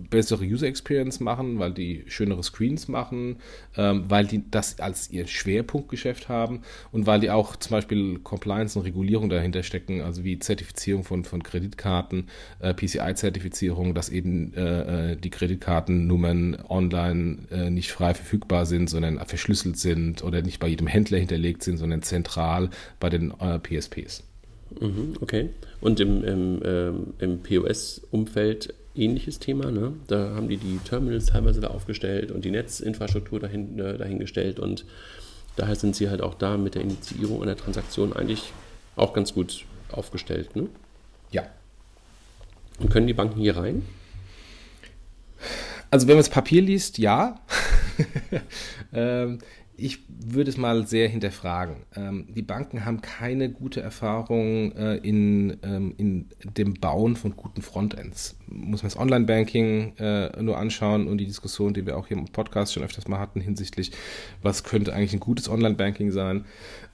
bessere User Experience machen, weil die schönere Screens machen, ähm, weil die das als ihr Schwerpunktgeschäft haben und weil die auch zum Beispiel Compliance und Regulierung dahinter stecken, also wie Zertifizierung von, von Kreditkarten, äh, PCI-Zertifizierung, dass eben äh, äh, die Kreditkartennummern online äh, nicht frei verfügbar sind, sondern verschlüsselt sind oder nicht bei jedem Händler hinterlegt sind, sondern zentral bei den äh, PSPs. Mhm, okay. Und im, im, ähm, im POS-Umfeld ähnliches Thema. Ne? Da haben die die Terminals teilweise da aufgestellt und die Netzinfrastruktur dahin, äh, dahingestellt und daher sind sie halt auch da mit der Initiierung einer Transaktion eigentlich auch ganz gut aufgestellt. Ne? Ja. Und können die Banken hier rein? Also wenn man das Papier liest, ja. ähm, ich würde es mal sehr hinterfragen. Ähm, die Banken haben keine gute Erfahrung äh, in, ähm, in dem Bauen von guten Frontends. Muss man das Online-Banking äh, nur anschauen und die Diskussion, die wir auch hier im Podcast schon öfters mal hatten hinsichtlich, was könnte eigentlich ein gutes Online-Banking sein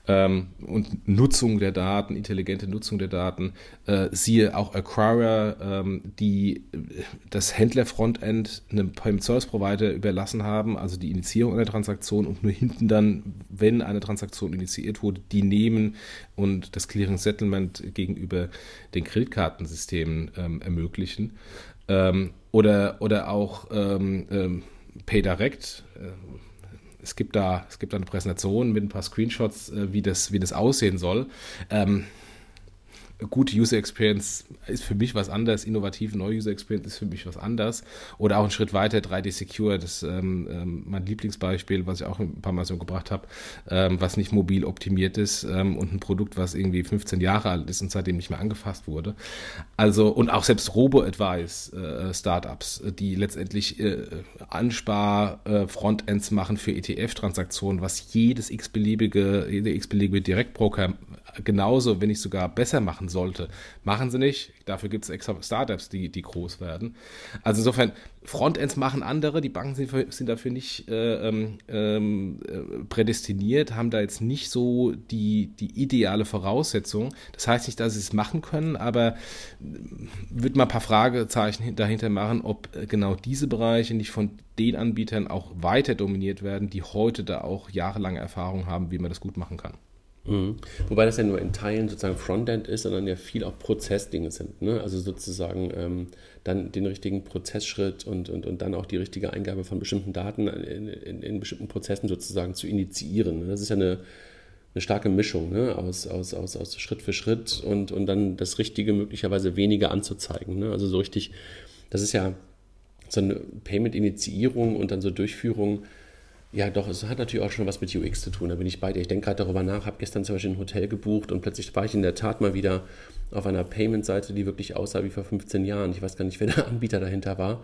ähm, und Nutzung der Daten, intelligente Nutzung der Daten. Äh, siehe auch Acquire, ähm, die äh, das Händler-Frontend einem Payment Service Provider überlassen haben, also die Initiierung einer Transaktion und nur hinten dann, wenn eine Transaktion initiiert wurde, die nehmen und das Clearing Settlement gegenüber den Kreditkartensystemen ähm, ermöglichen. Ähm, oder, oder auch ähm, ähm, PayDirect. Äh, es gibt da, es gibt da eine Präsentation mit ein paar Screenshots, äh, wie, das, wie das aussehen soll. Ähm, gute User Experience ist für mich was anderes, innovative neue User Experience ist für mich was anderes. Oder auch einen Schritt weiter, 3D Secure, das ist ähm, ähm, mein Lieblingsbeispiel, was ich auch ein paar Mal so gebracht habe, ähm, was nicht mobil optimiert ist ähm, und ein Produkt, was irgendwie 15 Jahre alt ist und seitdem nicht mehr angefasst wurde. Also, und auch selbst Robo-Advice äh, Startups, die letztendlich äh, Anspar-Frontends äh, machen für ETF-Transaktionen, was jedes x-beliebige, jede x-beliebige Direktbroker genauso, wenn nicht sogar besser machen sollte. Machen sie nicht. Dafür gibt es extra Startups, die, die groß werden. Also insofern, Frontends machen andere, die Banken sind, sind dafür nicht äh, ähm, äh, prädestiniert, haben da jetzt nicht so die, die ideale Voraussetzung. Das heißt nicht, dass sie es machen können, aber äh, würde mal ein paar Fragezeichen dahinter machen, ob äh, genau diese Bereiche nicht von den Anbietern auch weiter dominiert werden, die heute da auch jahrelange Erfahrung haben, wie man das gut machen kann. Mhm. Wobei das ja nur in Teilen sozusagen Frontend ist, sondern ja viel auch Prozessdinge sind. Ne? Also sozusagen ähm, dann den richtigen Prozessschritt und, und, und dann auch die richtige Eingabe von bestimmten Daten in, in, in bestimmten Prozessen sozusagen zu initiieren. Ne? Das ist ja eine, eine starke Mischung ne? aus, aus, aus, aus Schritt für Schritt und, und dann das Richtige möglicherweise weniger anzuzeigen. Ne? Also so richtig, das ist ja so eine Payment-Initiierung und dann so Durchführung ja, doch, es hat natürlich auch schon was mit UX zu tun. Da bin ich bei dir. Ich denke gerade darüber nach, habe gestern zum Beispiel ein Hotel gebucht und plötzlich war ich in der Tat mal wieder auf einer Payment-Seite, die wirklich aussah wie vor 15 Jahren. Ich weiß gar nicht, wer der Anbieter dahinter war.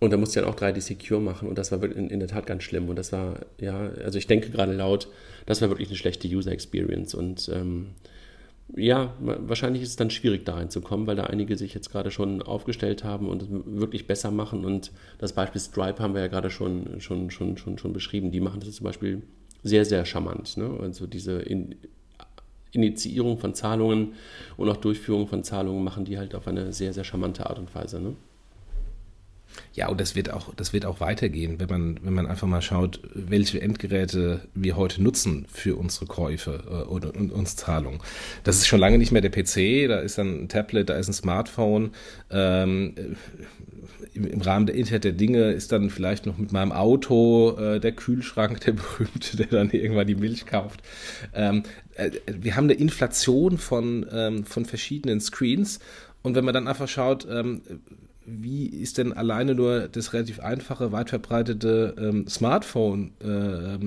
Und da musste ich dann auch 3D Secure machen und das war in, in der Tat ganz schlimm. Und das war, ja, also ich denke gerade laut, das war wirklich eine schlechte User Experience. Und ähm, ja, wahrscheinlich ist es dann schwierig, da reinzukommen, weil da einige sich jetzt gerade schon aufgestellt haben und es wirklich besser machen. Und das Beispiel Stripe haben wir ja gerade schon, schon, schon, schon, schon beschrieben. Die machen das zum Beispiel sehr, sehr charmant. Ne? Also diese In Initiierung von Zahlungen und auch Durchführung von Zahlungen machen die halt auf eine sehr, sehr charmante Art und Weise. Ne? Ja, und das wird auch, das wird auch weitergehen, wenn man, wenn man einfach mal schaut, welche Endgeräte wir heute nutzen für unsere Käufe äh, und, und uns Zahlungen. Das ist schon lange nicht mehr der PC, da ist dann ein Tablet, da ist ein Smartphone. Ähm, im, im, Rahmen der Internet der Dinge ist dann vielleicht noch mit meinem Auto äh, der Kühlschrank, der berühmte, der dann irgendwann die Milch kauft. Ähm, äh, wir haben eine Inflation von, ähm, von verschiedenen Screens. Und wenn man dann einfach schaut, ähm, wie ist denn alleine nur das relativ einfache, weit verbreitete ähm, Smartphone, äh,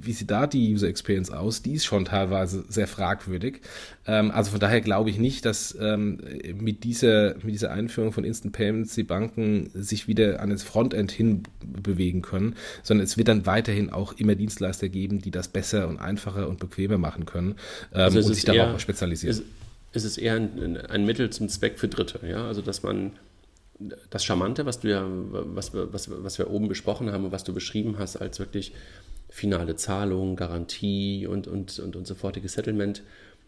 wie sieht da die User Experience aus? Die ist schon teilweise sehr fragwürdig. Ähm, also von daher glaube ich nicht, dass ähm, mit, dieser, mit dieser Einführung von Instant Payments die Banken sich wieder an das Frontend hin bewegen können, sondern es wird dann weiterhin auch immer Dienstleister geben, die das besser und einfacher und bequemer machen können ähm, also und sich darauf spezialisieren. Ist, ist es eher ein, ein Mittel zum Zweck für Dritte, ja? Also dass man das Charmante, was, du ja, was, was, was wir oben besprochen haben und was du beschrieben hast, als wirklich finale Zahlung, Garantie und, und, und, und sofortiges Settlement,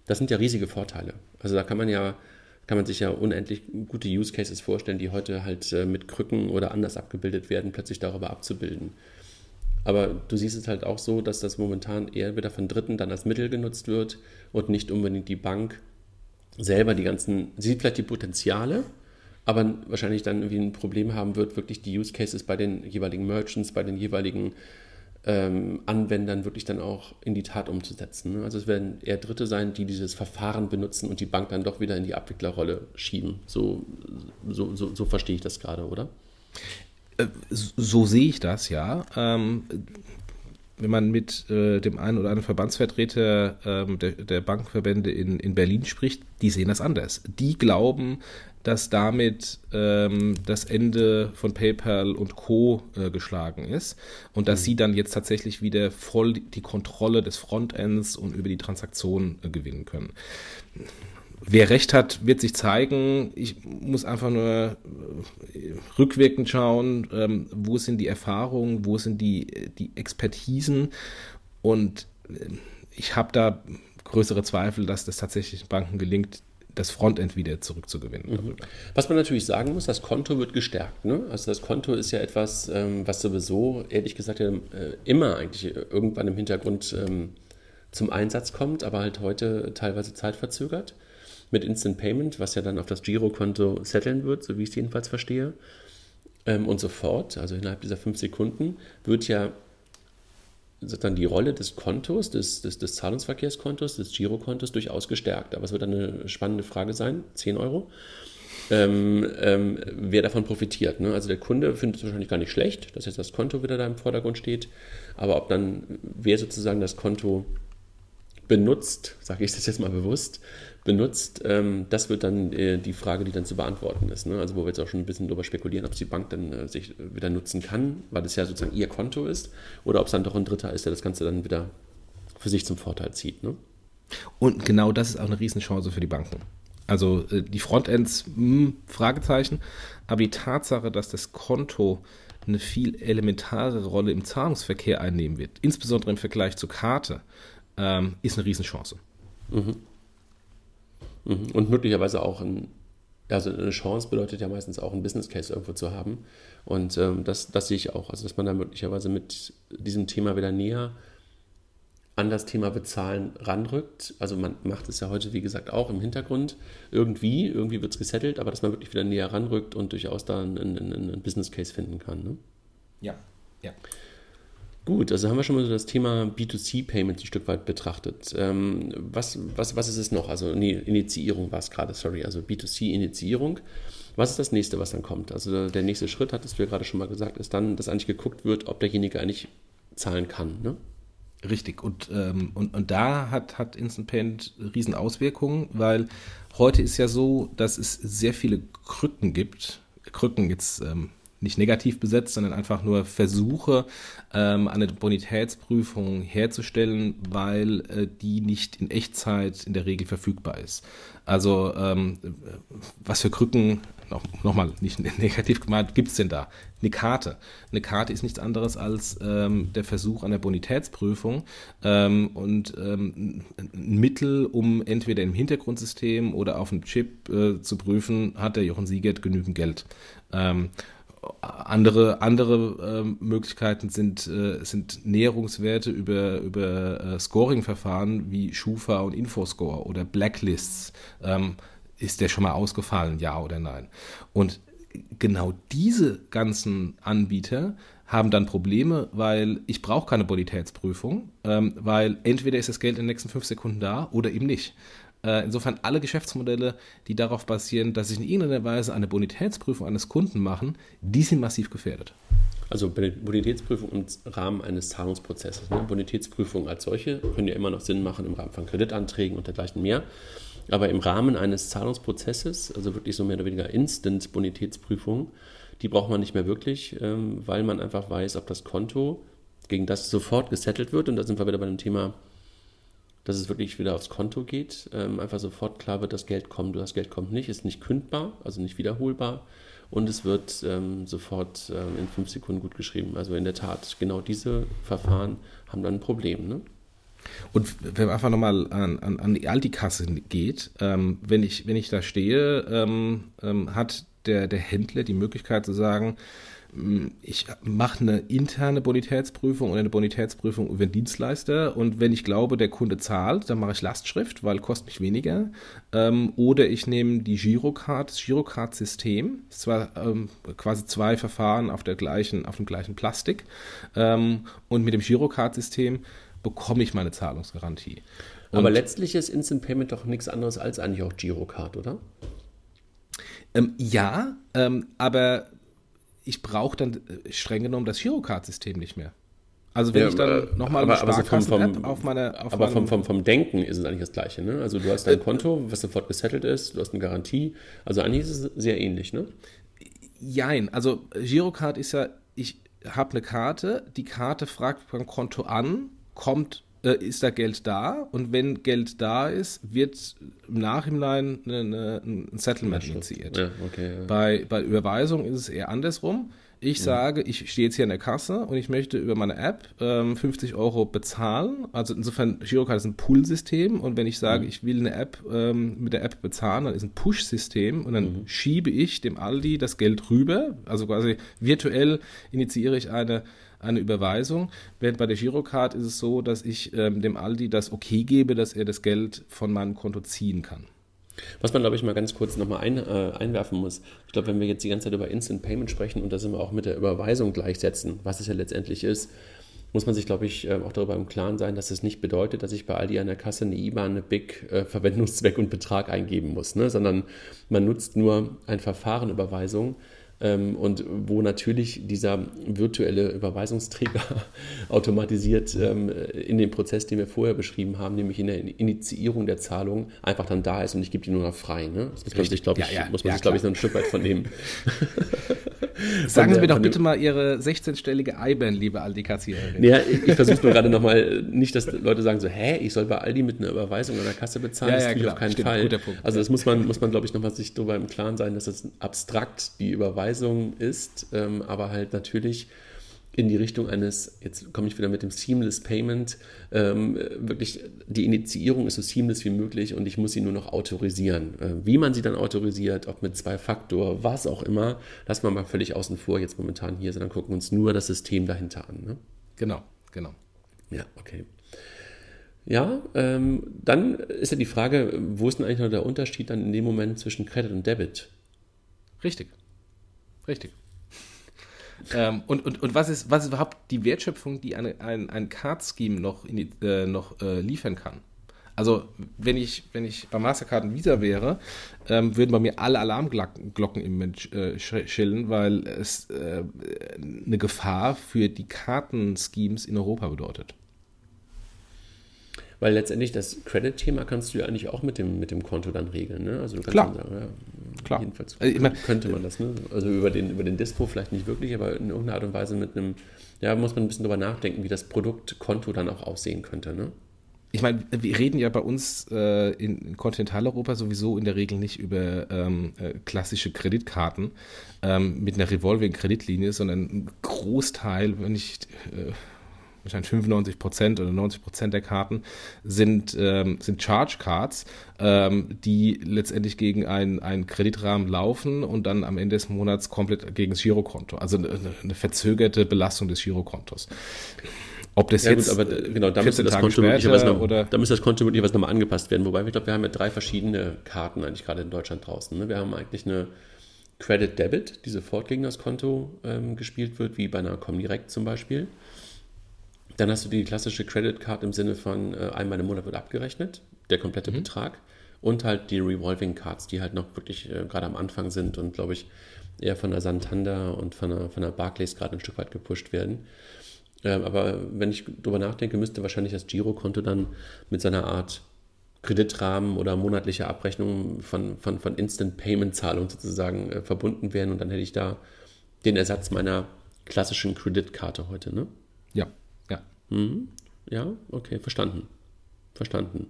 das sind ja riesige Vorteile. Also da kann man ja, kann man sich ja unendlich gute Use Cases vorstellen, die heute halt äh, mit Krücken oder anders abgebildet werden, plötzlich darüber abzubilden. Aber du siehst es halt auch so, dass das momentan eher wieder von Dritten dann als Mittel genutzt wird und nicht unbedingt die Bank selber die ganzen, sieht vielleicht die Potenziale, aber wahrscheinlich dann irgendwie ein Problem haben wird, wirklich die Use Cases bei den jeweiligen Merchants, bei den jeweiligen ähm, Anwendern wirklich dann auch in die Tat umzusetzen. Ne? Also es werden eher Dritte sein, die dieses Verfahren benutzen und die Bank dann doch wieder in die Abwicklerrolle schieben. So, so, so, so verstehe ich das gerade, oder? Äh, so sehe ich das, ja. Ähm, wenn man mit äh, dem einen oder anderen Verbandsvertreter ähm, der, der Bankenverbände in, in Berlin spricht, die sehen das anders. Die glauben, dass damit ähm, das Ende von PayPal und Co. Äh, geschlagen ist und dass mhm. sie dann jetzt tatsächlich wieder voll die Kontrolle des Frontends und über die Transaktionen äh, gewinnen können. Wer recht hat, wird sich zeigen. Ich muss einfach nur äh, rückwirkend schauen, ähm, wo sind die Erfahrungen, wo sind die, die Expertisen und äh, ich habe da größere Zweifel, dass das tatsächlich Banken gelingt, das Frontend wieder zurückzugewinnen. Mhm. Was man natürlich sagen muss, das Konto wird gestärkt. Ne? Also das Konto ist ja etwas, ähm, was sowieso, ehrlich gesagt, äh, immer eigentlich irgendwann im Hintergrund ähm, zum Einsatz kommt, aber halt heute teilweise zeitverzögert mit Instant Payment, was ja dann auf das Girokonto setteln wird, so wie ich es jedenfalls verstehe. Ähm, und sofort, also innerhalb dieser fünf Sekunden, wird ja sozusagen die Rolle des Kontos, des, des, des Zahlungsverkehrskontos, des Girokontos durchaus gestärkt. Aber es wird eine spannende Frage sein, 10 Euro, ähm, ähm, wer davon profitiert. Ne? Also der Kunde findet es wahrscheinlich gar nicht schlecht, dass jetzt das Konto wieder da im Vordergrund steht, aber ob dann, wer sozusagen das Konto benutzt, sage ich das jetzt mal bewusst, benutzt, ähm, das wird dann äh, die Frage, die dann zu beantworten ist. Ne? Also wo wir jetzt auch schon ein bisschen darüber spekulieren, ob die Bank dann äh, sich wieder nutzen kann, weil es ja sozusagen ihr Konto ist, oder ob es dann doch ein Dritter ist, der das Ganze dann wieder für sich zum Vorteil zieht. Ne? Und genau das ist auch eine Riesenchance für die Banken. Also äh, die Frontends, mh, hm, Fragezeichen, aber die Tatsache, dass das Konto eine viel elementare Rolle im Zahlungsverkehr einnehmen wird, insbesondere im Vergleich zur Karte, ähm, ist eine Riesenchance. Mhm. Mhm. Und möglicherweise auch ein, also eine Chance bedeutet ja meistens auch ein Business Case irgendwo zu haben. Und ähm, das, das sehe ich auch. Also, dass man da möglicherweise mit diesem Thema wieder näher an das Thema Bezahlen ranrückt. Also man macht es ja heute, wie gesagt, auch im Hintergrund irgendwie, irgendwie wird es gesettelt, aber dass man wirklich wieder näher ranrückt und durchaus da einen, einen, einen Business Case finden kann. Ne? Ja, ja. Gut, also haben wir schon mal so das Thema B2C-Payments ein Stück weit betrachtet. Ähm, was, was, was ist es noch? Also nee, Initiierung war es gerade, sorry, also B2C-Initiierung. Was ist das nächste, was dann kommt? Also der nächste Schritt, hattest du ja gerade schon mal gesagt, ist dann, dass eigentlich geguckt wird, ob derjenige eigentlich zahlen kann. Ne? Richtig, und, ähm, und, und da hat, hat Instant Payment riesen Auswirkungen, weil heute ist ja so, dass es sehr viele Krücken gibt. Krücken jetzt ähm, nicht negativ besetzt, sondern einfach nur Versuche, ähm, eine Bonitätsprüfung herzustellen, weil äh, die nicht in Echtzeit in der Regel verfügbar ist. Also ähm, was für Krücken, noch, nochmal nicht negativ gemeint, gibt es denn da? Eine Karte. Eine Karte ist nichts anderes als ähm, der Versuch einer Bonitätsprüfung ähm, und ähm, ein Mittel, um entweder im Hintergrundsystem oder auf dem Chip äh, zu prüfen, hat der Jochen Siegert genügend Geld. Andere, andere äh, Möglichkeiten sind, äh, sind Näherungswerte über, über äh, Scoring-Verfahren wie Schufa und Infoscore oder Blacklists. Ähm, ist der schon mal ausgefallen, ja oder nein? Und genau diese ganzen Anbieter haben dann Probleme, weil ich brauche keine Bonitätsprüfung, ähm, weil entweder ist das Geld in den nächsten fünf Sekunden da oder eben nicht. Äh, insofern alle Geschäftsmodelle, die darauf basieren, dass sich in irgendeiner Weise eine Bonitätsprüfung eines Kunden machen, die sind massiv gefährdet. Also Bonitätsprüfung im Rahmen eines Zahlungsprozesses. Ne? Bonitätsprüfungen als solche können ja immer noch Sinn machen im Rahmen von Kreditanträgen und dergleichen mehr. Aber im Rahmen eines Zahlungsprozesses, also wirklich so mehr oder weniger Instant-Bonitätsprüfung, die braucht man nicht mehr wirklich, ähm, weil man einfach weiß, ob das Konto, gegen das sofort gesettelt wird, und da sind wir wieder bei dem Thema dass es wirklich wieder aufs Konto geht, ähm, einfach sofort klar wird, das Geld kommt, das Geld kommt nicht, ist nicht kündbar, also nicht wiederholbar und es wird ähm, sofort ähm, in fünf Sekunden gut geschrieben. Also in der Tat, genau diese Verfahren haben dann ein Problem. Ne? Und wenn man einfach nochmal an, an, an die Aldi-Kasse geht, ähm, wenn, ich, wenn ich da stehe, ähm, ähm, hat der, der Händler die Möglichkeit zu sagen, ich mache eine interne Bonitätsprüfung oder eine Bonitätsprüfung über den Dienstleister und wenn ich glaube, der Kunde zahlt, dann mache ich Lastschrift, weil kostet mich weniger. Ähm, oder ich nehme die Girocard, das Girocard-System, zwar ähm, quasi zwei Verfahren auf der gleichen, auf dem gleichen Plastik ähm, und mit dem Girocard-System bekomme ich meine Zahlungsgarantie. Und Aber letztlich ist Instant Payment doch nichts anderes als eigentlich auch Girocard, oder? Ähm, ja, ähm, aber ich brauche dann äh, streng genommen das Girocard-System nicht mehr. Also wenn ja, ich dann äh, nochmal eine Sparkassen-App auf meine... Auf aber vom, vom, vom Denken ist es eigentlich das Gleiche. Ne? Also du hast dein Konto, was sofort gesettelt ist, du hast eine Garantie. Also eigentlich ist es sehr ähnlich, ne? Jein. Also Girocard ist ja, ich habe eine Karte, die Karte fragt beim Konto an, kommt ist da Geld da und wenn Geld da ist, wird im Nachhinein eine, eine, ein Settlement initiiert. Ja, okay, ja. Bei, bei Überweisung ist es eher andersrum. Ich ja. sage, ich stehe jetzt hier in der Kasse und ich möchte über meine App ähm, 50 Euro bezahlen. Also insofern, Girocard ist ein Pull-System und wenn ich sage, mhm. ich will eine App ähm, mit der App bezahlen, dann ist ein Push-System und dann mhm. schiebe ich dem Aldi das Geld rüber. Also quasi virtuell initiiere ich eine eine Überweisung. Während bei der Girocard ist es so, dass ich ähm, dem Aldi das okay gebe, dass er das Geld von meinem Konto ziehen kann. Was man, glaube ich, mal ganz kurz nochmal ein, äh, einwerfen muss. Ich glaube, wenn wir jetzt die ganze Zeit über Instant Payment sprechen und das immer auch mit der Überweisung gleichsetzen, was es ja letztendlich ist, muss man sich, glaube ich, äh, auch darüber im Klaren sein, dass es nicht bedeutet, dass ich bei Aldi an der Kasse eine IBAN, eine BIC, äh, Verwendungszweck und Betrag eingeben muss, ne? sondern man nutzt nur ein Verfahren Überweisung, und wo natürlich dieser virtuelle Überweisungsträger automatisiert ähm, in dem Prozess, den wir vorher beschrieben haben, nämlich in der Initiierung der Zahlung, einfach dann da ist und ich gebe die nur noch frei. Ne? Das muss man sich, glaube ich, ja, ja, muss man ja, sich, glaube ich, noch ein Stück weit von dem. Sagen Sie mir doch bitte mal Ihre 16-stellige IBAN, liebe Aldi-Kassiererin. Ja, ich, ich versuche nur gerade nochmal, nicht, dass Leute sagen so, hä, ich soll bei Aldi mit einer Überweisung an der Kasse bezahlen, das tue ich auf keinen Stimmt, Fall. Also das muss man, muss man glaube ich, nochmal sich darüber im Klaren sein, dass das abstrakt die Überweisung ist, ähm, aber halt natürlich in die Richtung eines, jetzt komme ich wieder mit dem Seamless Payment, ähm, wirklich die Initiierung ist so seamless wie möglich und ich muss sie nur noch autorisieren. Äh, wie man sie dann autorisiert, ob mit zwei Faktor, was auch immer, lassen wir mal völlig außen vor jetzt momentan hier, sondern gucken uns nur das System dahinter an. Ne? Genau, genau. Ja, okay. Ja, ähm, dann ist ja die Frage, wo ist denn eigentlich noch der Unterschied dann in dem Moment zwischen Credit und Debit? Richtig. Richtig ähm, und, und, und was ist, was ist überhaupt die Wertschöpfung, die eine, ein, ein Card-Scheme noch, die, äh, noch äh, liefern kann? Also, wenn ich, wenn ich bei Mastercard und Visa wäre, ähm, würden bei mir alle Alarmglocken im Moment äh, schillen, weil es äh, eine Gefahr für die Kartenschemes in Europa bedeutet. Weil letztendlich das Credit-Thema kannst du ja eigentlich auch mit dem, mit dem Konto dann regeln. Ne? Also du kannst Klar. Sagen, ja, Klar. Jedenfalls also ich mein, könnte man das. Ne? Also über den, über den Dispo vielleicht nicht wirklich, aber in irgendeiner Art und Weise mit einem, ja, muss man ein bisschen drüber nachdenken, wie das Produktkonto dann auch aussehen könnte. Ne? ich meine, wir reden ja bei uns äh, in Kontinentaleuropa sowieso in der Regel nicht über ähm, äh, klassische Kreditkarten ähm, mit einer Revolving-Kreditlinie, sondern ein Großteil, wenn ich äh, wahrscheinlich 95 Prozent oder 90 Prozent der Karten sind, ähm, sind Charge Cards, ähm, die letztendlich gegen einen Kreditrahmen laufen und dann am Ende des Monats komplett gegen das Girokonto. Also eine, eine verzögerte Belastung des Girokontos. Ob das ja, jetzt gut, aber genau, da müsste das Konto möglicherweise noch, oder da müsste das Konto möglicherweise nochmal angepasst werden. Wobei ich glaube, wir haben ja drei verschiedene Karten eigentlich gerade in Deutschland draußen. Ne? Wir haben eigentlich eine Credit Debit, die sofort gegen das Konto ähm, gespielt wird, wie bei einer Comdirect zum Beispiel. Dann hast du die klassische Credit Card im Sinne von äh, einmal im Monat wird abgerechnet, der komplette mhm. Betrag. Und halt die Revolving Cards, die halt noch wirklich äh, gerade am Anfang sind und glaube ich eher von der Santander und von der, von der Barclays gerade ein Stück weit gepusht werden. Ähm, aber wenn ich darüber nachdenke, müsste wahrscheinlich das Girokonto dann mit seiner Art Kreditrahmen oder monatlicher Abrechnung von, von, von Instant-Payment-Zahlung sozusagen äh, verbunden werden und dann hätte ich da den Ersatz meiner klassischen Kreditkarte heute, ne? Ja, hm, ja, okay, verstanden. Verstanden.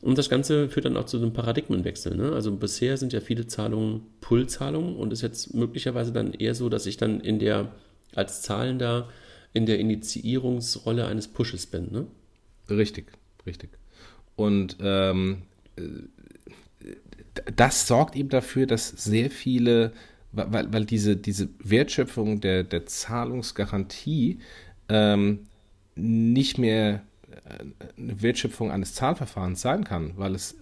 Und das Ganze führt dann auch zu einem Paradigmenwechsel. Ne? Also bisher sind ja viele Zahlungen Pull-Zahlungen und ist jetzt möglicherweise dann eher so, dass ich dann in der, als Zahlender in der Initiierungsrolle eines Pushes bin. Ne? Richtig, richtig. Und ähm, äh, das sorgt eben dafür, dass sehr viele, weil, weil diese, diese Wertschöpfung der, der Zahlungsgarantie ähm, nicht mehr äh, eine Wertschöpfung eines Zahlverfahrens sein kann, weil es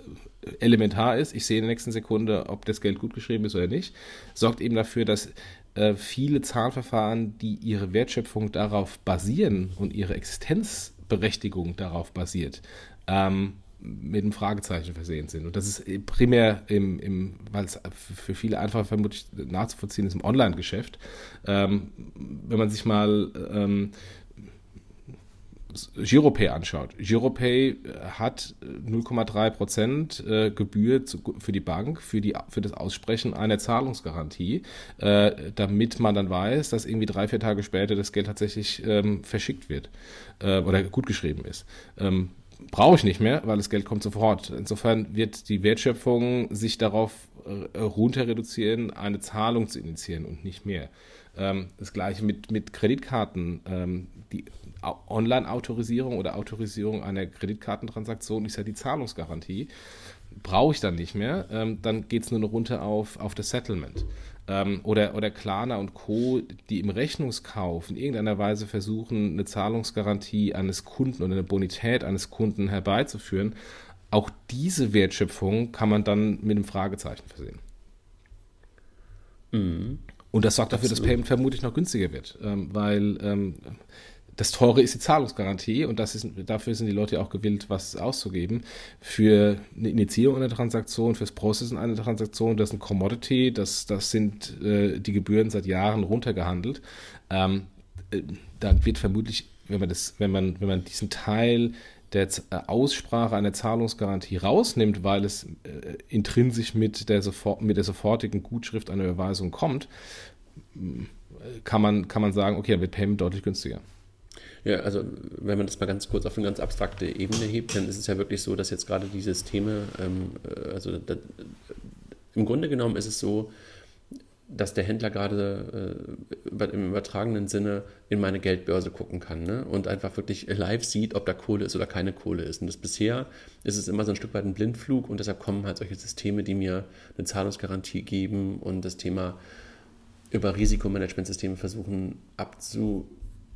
elementar ist, ich sehe in der nächsten Sekunde, ob das Geld gut geschrieben ist oder nicht, sorgt eben dafür, dass äh, viele Zahlverfahren, die ihre Wertschöpfung darauf basieren und ihre Existenzberechtigung darauf basiert, ähm, mit einem Fragezeichen versehen sind. Und das ist primär im, im weil es für viele einfach vermutlich nachzuvollziehen ist im Online-Geschäft. Ähm, wenn man sich mal ähm, Giropay anschaut. Giropay äh, hat 0,3% äh, äh, Gebühr für die Bank für, die, für das Aussprechen einer Zahlungsgarantie, damit man dann weiß, dass irgendwie drei, vier Tage später das Geld tatsächlich ähm, verschickt wird oder gut geschrieben ist. Ähm, brauche ich nicht mehr, weil das Geld kommt sofort. Insofern wird die Wertschöpfung sich darauf runter reduzieren, eine Zahlung zu initiieren und nicht mehr. Ähm, das gleiche mit, mit Kreditkarten. die Online-Autorisierung oder Autorisierung einer Kreditkartentransaktion ist ja die Zahlungsgarantie. Brauche ich dann nicht mehr. Ähm, dann geht es nur noch runter auf, auf das Settlement. Ähm, oder, oder Klarna und Co., die im Rechnungskauf in irgendeiner Weise versuchen, eine Zahlungsgarantie eines Kunden oder eine Bonität eines Kunden herbeizuführen, auch diese Wertschöpfung kann man dann mit einem Fragezeichen versehen. Mhm. Und das sorgt dafür, Absolut. dass Payment vermutlich noch günstiger wird, ähm, weil ähm, das Teure ist die Zahlungsgarantie und ist, dafür sind die Leute auch gewillt, was auszugeben. Für eine Initiierung einer Transaktion, fürs Processen einer Transaktion, das ist ein Commodity, das, das sind äh, die Gebühren seit Jahren runtergehandelt. Ähm, äh, dann wird vermutlich, wenn man, das, wenn, man, wenn man diesen Teil der äh, Aussprache einer Zahlungsgarantie rausnimmt, weil es äh, intrinsisch mit der, sofort, mit der sofortigen Gutschrift einer Überweisung kommt, kann man, kann man sagen, okay, dann wird Payment deutlich günstiger. Ja, also wenn man das mal ganz kurz auf eine ganz abstrakte Ebene hebt, dann ist es ja wirklich so, dass jetzt gerade die Systeme, ähm, äh, also da, im Grunde genommen ist es so, dass der Händler gerade äh, im übertragenen Sinne in meine Geldbörse gucken kann ne? und einfach wirklich live sieht, ob da Kohle ist oder keine Kohle ist. Und das bisher ist es immer so ein Stück weit ein Blindflug und deshalb kommen halt solche Systeme, die mir eine Zahlungsgarantie geben und das Thema über Risikomanagementsysteme versuchen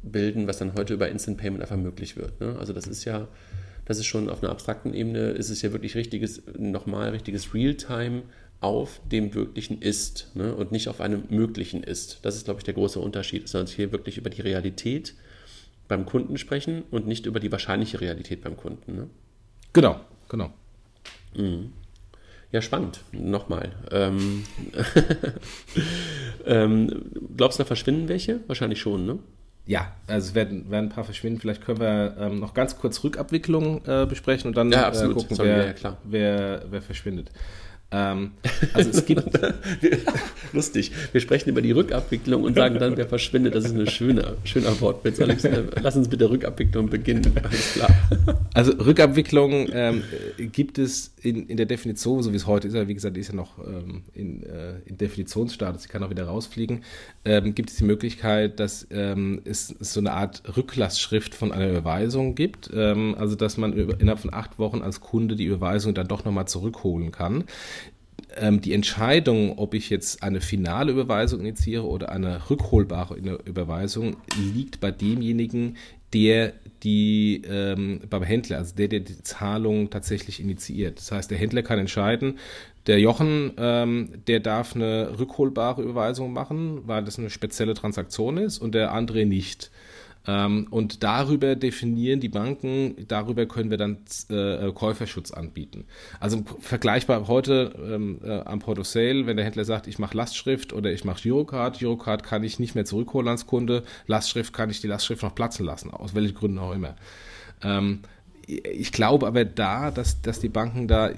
abzubilden, was dann heute über Instant Payment einfach möglich wird. Ne? Also das ist ja, das ist schon auf einer abstrakten Ebene, ist es ja wirklich richtiges, nochmal richtiges Realtime auf dem wirklichen Ist ne? und nicht auf einem möglichen Ist. Das ist, glaube ich, der große Unterschied, dass wir uns hier wirklich über die Realität beim Kunden sprechen und nicht über die wahrscheinliche Realität beim Kunden. Ne? Genau, genau. Mhm. Ja, spannend. Nochmal. Ähm, ähm, glaubst du, da verschwinden welche? Wahrscheinlich schon, ne? Ja, also es werden, werden ein paar verschwinden. Vielleicht können wir ähm, noch ganz kurz Rückabwicklung äh, besprechen und dann ja, äh, gucken, Sorry, wer, ja, wer, wer verschwindet. Ähm, also es gibt. Lustig. Wir sprechen über die Rückabwicklung und sagen dann, wer verschwindet. Das ist ein schöner, schöner Wortwitz. Alex, äh, lass uns mit der Rückabwicklung beginnen. Alles klar. Also Rückabwicklung ähm, gibt es in, in der Definition, so wie es heute ist, wie gesagt, die ist ja noch ähm, in, äh, in Definitionsstatus, sie kann auch wieder rausfliegen, ähm, gibt es die Möglichkeit, dass ähm, es so eine Art Rücklassschrift von einer Überweisung gibt. Ähm, also dass man innerhalb von acht Wochen als Kunde die Überweisung dann doch nochmal zurückholen kann ähm, die Entscheidung, ob ich jetzt eine finale Überweisung initiiere oder eine rückholbare Überweisung, liegt bei demjenigen, der die ähm, beim Händler, also der, der die Zahlung tatsächlich initiiert. Das heißt, der Händler kann entscheiden, der Jochen, ähm, der darf eine rückholbare Überweisung machen, weil das eine spezielle Transaktion ist und der andere nicht. Ähm, und darüber definieren die Banken, darüber können wir dann äh, Käuferschutz anbieten. Also vergleichbar heute ähm, äh, am Port of Sale, wenn der Händler sagt, ich mache Lastschrift oder ich mache Girocard, Girocard kann ich nicht mehr zurückholen als Kunde, Lastschrift kann ich die Lastschrift noch platzen lassen, aus welchen Gründen auch immer. Ähm, ich glaube aber da, dass, dass die Banken da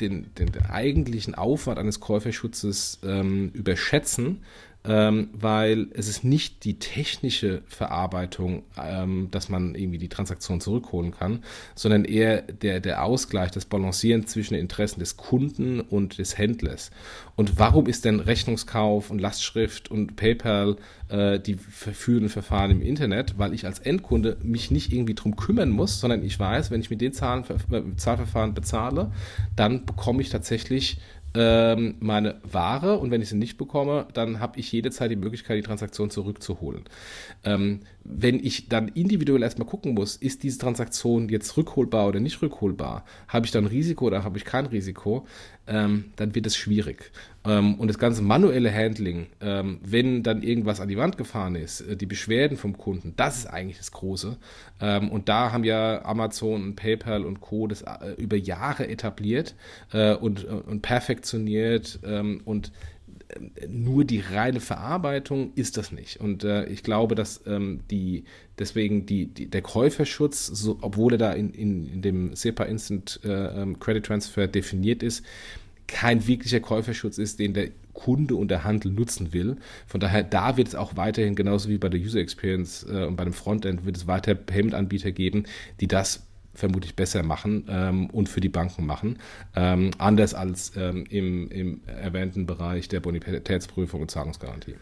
den, den, den eigentlichen Aufwand eines Käuferschutzes ähm, überschätzen, ähm, weil es ist nicht die technische Verarbeitung, ähm, dass man irgendwie die Transaktion zurückholen kann, sondern eher der, der Ausgleich, das Balancieren zwischen den Interessen des Kunden und des Händlers. Und warum ist denn Rechnungskauf und Lastschrift und PayPal äh, die führenden Verfahren im Internet? Weil ich als Endkunde mich nicht irgendwie drum kümmern muss, sondern ich weiß, wenn ich mit den Zahlen, äh, Zahlverfahren bezahle, dann bekomme ich tatsächlich ähm, meine Ware und wenn ich sie nicht bekomme, dann habe ich jederzeit die Möglichkeit, die Transaktion zurückzuholen. Ähm, wenn ich dann individuell erstmal gucken muss, ist diese Transaktion jetzt rückholbar oder nicht rückholbar, habe ich dann Risiko oder habe ich kein Risiko, ähm, dann wird es schwierig. Ähm, und das ganze manuelle Handling, ähm, wenn dann irgendwas an die Wand gefahren ist, äh, die Beschwerden vom Kunden, das ist eigentlich das Große. Ähm, und da haben ja Amazon und PayPal und Co. das äh, über Jahre etabliert äh, und, und perfektioniert ähm, und nur die reine Verarbeitung ist das nicht. Und äh, ich glaube, dass ähm, die deswegen die, die, der Käuferschutz, so, obwohl er da in, in, in dem SEPA Instant äh, ähm, Credit Transfer definiert ist, kein wirklicher Käuferschutz ist, den der Kunde und der Handel nutzen will. Von daher, da wird es auch weiterhin, genauso wie bei der User Experience äh, und bei dem Frontend, wird es weiter Payment-Anbieter geben, die das vermutlich besser machen ähm, und für die Banken machen. Ähm, anders als ähm, im, im erwähnten Bereich der Bonitätsprüfung und Zahlungsgarantie.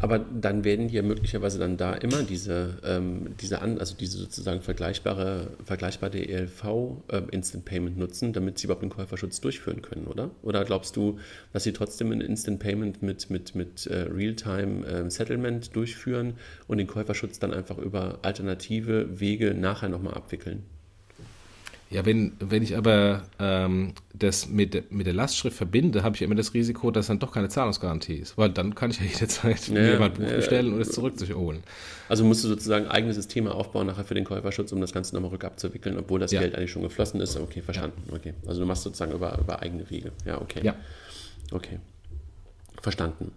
Aber dann werden ja möglicherweise dann da immer diese, ähm, diese an, also diese sozusagen vergleichbare, vergleichbare ELV äh, Instant Payment nutzen, damit sie überhaupt den Käuferschutz durchführen können, oder? Oder glaubst du, dass sie trotzdem ein Instant Payment mit, mit, mit äh, Realtime äh, Settlement durchführen und den Käuferschutz dann einfach über alternative Wege nachher nochmal abwickeln? Ja, wenn, wenn ich aber ähm, das mit, mit der Lastschrift verbinde, habe ich immer das Risiko, dass dann doch keine Zahlungsgarantie ist. Weil dann kann ich ja jederzeit ja, mein Buch ja, bestellen und es zurückzuholen. Also musst du sozusagen eigene Systeme aufbauen nachher für den Käuferschutz, um das Ganze nochmal rückabzuwickeln, obwohl das. Geld eigentlich schon geflossen ist. Okay, verstanden. Okay. Also du machst sozusagen über, über eigene Wege. Ja, okay. Ja. Okay. Verstanden.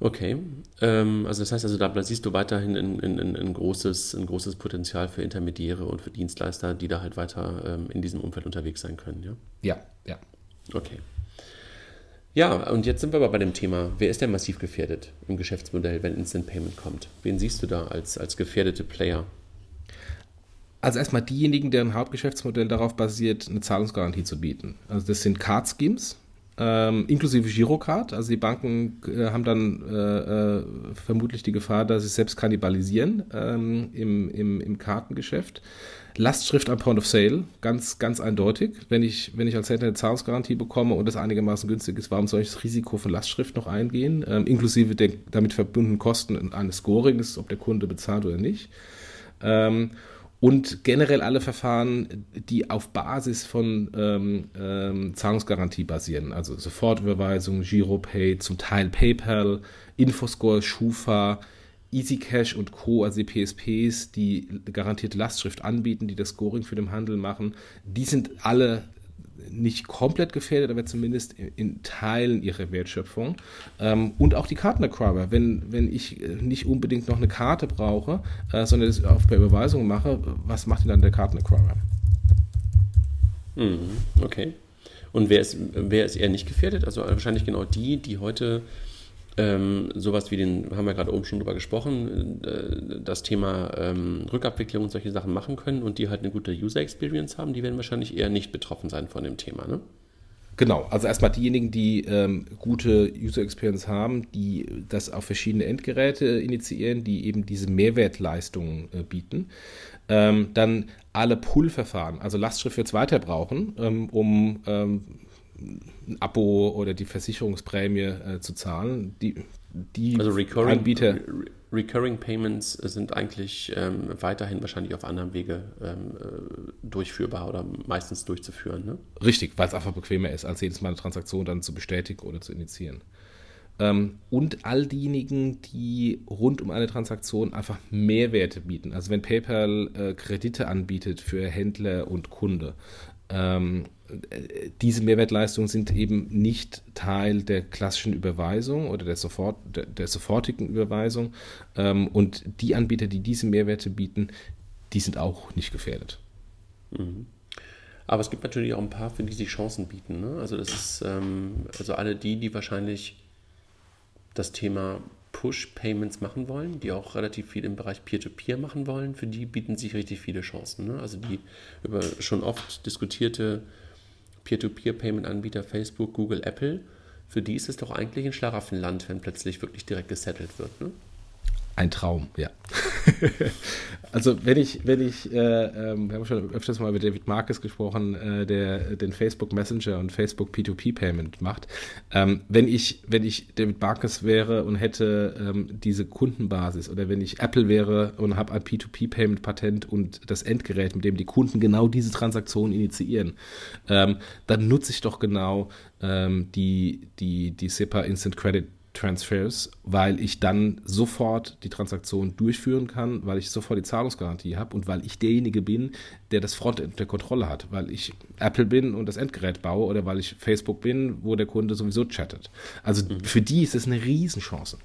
Okay, ähm, also das heißt, also da siehst du weiterhin ein, ein, ein, großes, ein großes Potenzial für Intermediäre und für Dienstleister, die da halt weiter ähm, in diesem Umfeld unterwegs sein können, ja? Ja, ja. Okay. Ja, und jetzt sind wir aber bei dem Thema, wer ist denn massiv gefährdet im Geschäftsmodell, wenn Instant Payment kommt? Wen siehst du da als, als gefährdete Player? Also erstmal diejenigen, deren Hauptgeschäftsmodell darauf basiert, eine Zahlungsgarantie zu bieten. Also das sind Card Schemes, ähm, inklusive Girocard. Also die Banken äh, haben dann äh, äh, vermutlich die Gefahr, dass sie selbst kannibalisieren ähm, im, im, im Kartengeschäft. Lastschrift am Point of Sale, ganz, ganz eindeutig. Wenn ich, wenn ich als Händler eine Zahlungsgarantie bekomme und das einigermaßen günstig ist, warum soll ich das Risiko von Lastschrift noch eingehen? Ähm, inklusive der damit verbundenen Kosten eines Scorings, ob der Kunde bezahlt oder nicht. Ähm, und generell alle Verfahren, die auf Basis von ähm, ähm, Zahlungsgarantie basieren, also Sofortüberweisung, Giropay, zum Teil PayPal, Infoscore, Schufa, EasyCash und Co., also die PSPs, die garantierte Lastschrift anbieten, die das Scoring für den Handel machen, die sind alle nicht komplett gefährdet, aber zumindest in, Teilen ihrer Wertschöpfung. Ähm, und auch die Kartenacquirer. Wenn, wenn ich äh, nicht unbedingt noch eine Karte brauche, äh, sondern das auf per Überweisung mache, was macht denn dann der Kartenacquirer? Mhm, okay. Und wer ist, wer ist eher nicht gefährdet? Also wahrscheinlich genau die, die heute ähm, sowas wie den, haben wir gerade oben schon drüber gesprochen, äh, das Thema ähm, Rückabwicklung und solche Sachen machen können und die halt eine gute User Experience haben, die werden wahrscheinlich eher nicht betroffen sein von dem Thema, ne? Genau, also erstmal diejenigen, die ähm, gute User Experience haben, die das auf verschiedene Endgeräte initiieren, die eben diese Mehrwertleistungen äh, bieten. Ähm, dann alle Pull-Verfahren, also Lastschrift wird es weiter brauchen, ähm, um ähm, ein Abo oder die Versicherungsprämie äh, zu zahlen. Die, die also recurring, Anbieter. Re recurring Payments sind eigentlich ähm, weiterhin wahrscheinlich auf anderem Wege ähm, äh, durchführbar oder meistens durchzuführen. Ne? Richtig, weil es einfach bequemer ist, als jedes Mal eine Transaktion dann zu bestätigen oder zu initiieren. Ähm, und all diejenigen, die rund um eine Transaktion einfach Mehrwerte bieten. Also wenn PayPal äh, Kredite anbietet für Händler und Kunde, ähm, diese Mehrwertleistungen sind eben nicht Teil der klassischen Überweisung oder der, sofort, der, der sofortigen Überweisung. Ähm, und die Anbieter, die diese Mehrwerte bieten, die sind auch nicht gefährdet. Mhm. Aber es gibt natürlich auch ein paar, für die sich Chancen bieten. Ne? Also das ist, ähm, also alle die, die wahrscheinlich das Thema Push-Payments machen wollen, die auch relativ viel im Bereich Peer-to-Peer -Peer machen wollen, für die bieten sich richtig viele Chancen. Ne? Also die über schon oft diskutierte Peer-to-Peer-Payment-Anbieter Facebook, Google, Apple, für die ist es doch eigentlich ein Schlaraffenland, wenn plötzlich wirklich direkt gesettelt wird. Ne? Ein Traum, ja. also wenn ich, wenn ich, äh, äh, wir haben schon öfters mal mit David Marcus gesprochen, äh, der den Facebook Messenger und Facebook P2P-Payment macht. Ähm, wenn ich, wenn ich David Marcus wäre und hätte ähm, diese Kundenbasis oder wenn ich Apple wäre und habe ein P2P-Payment-Patent und das Endgerät, mit dem die Kunden genau diese Transaktion initiieren, ähm, dann nutze ich doch genau ähm, die, die, die SIPA Instant Credit Transfers, weil ich dann sofort die Transaktion durchführen kann, weil ich sofort die Zahlungsgarantie habe und weil ich derjenige bin, der das Frontend der Kontrolle hat, weil ich Apple bin und das Endgerät baue oder weil ich Facebook bin, wo der Kunde sowieso chattet. Also mhm. für die ist es eine Riesenchance.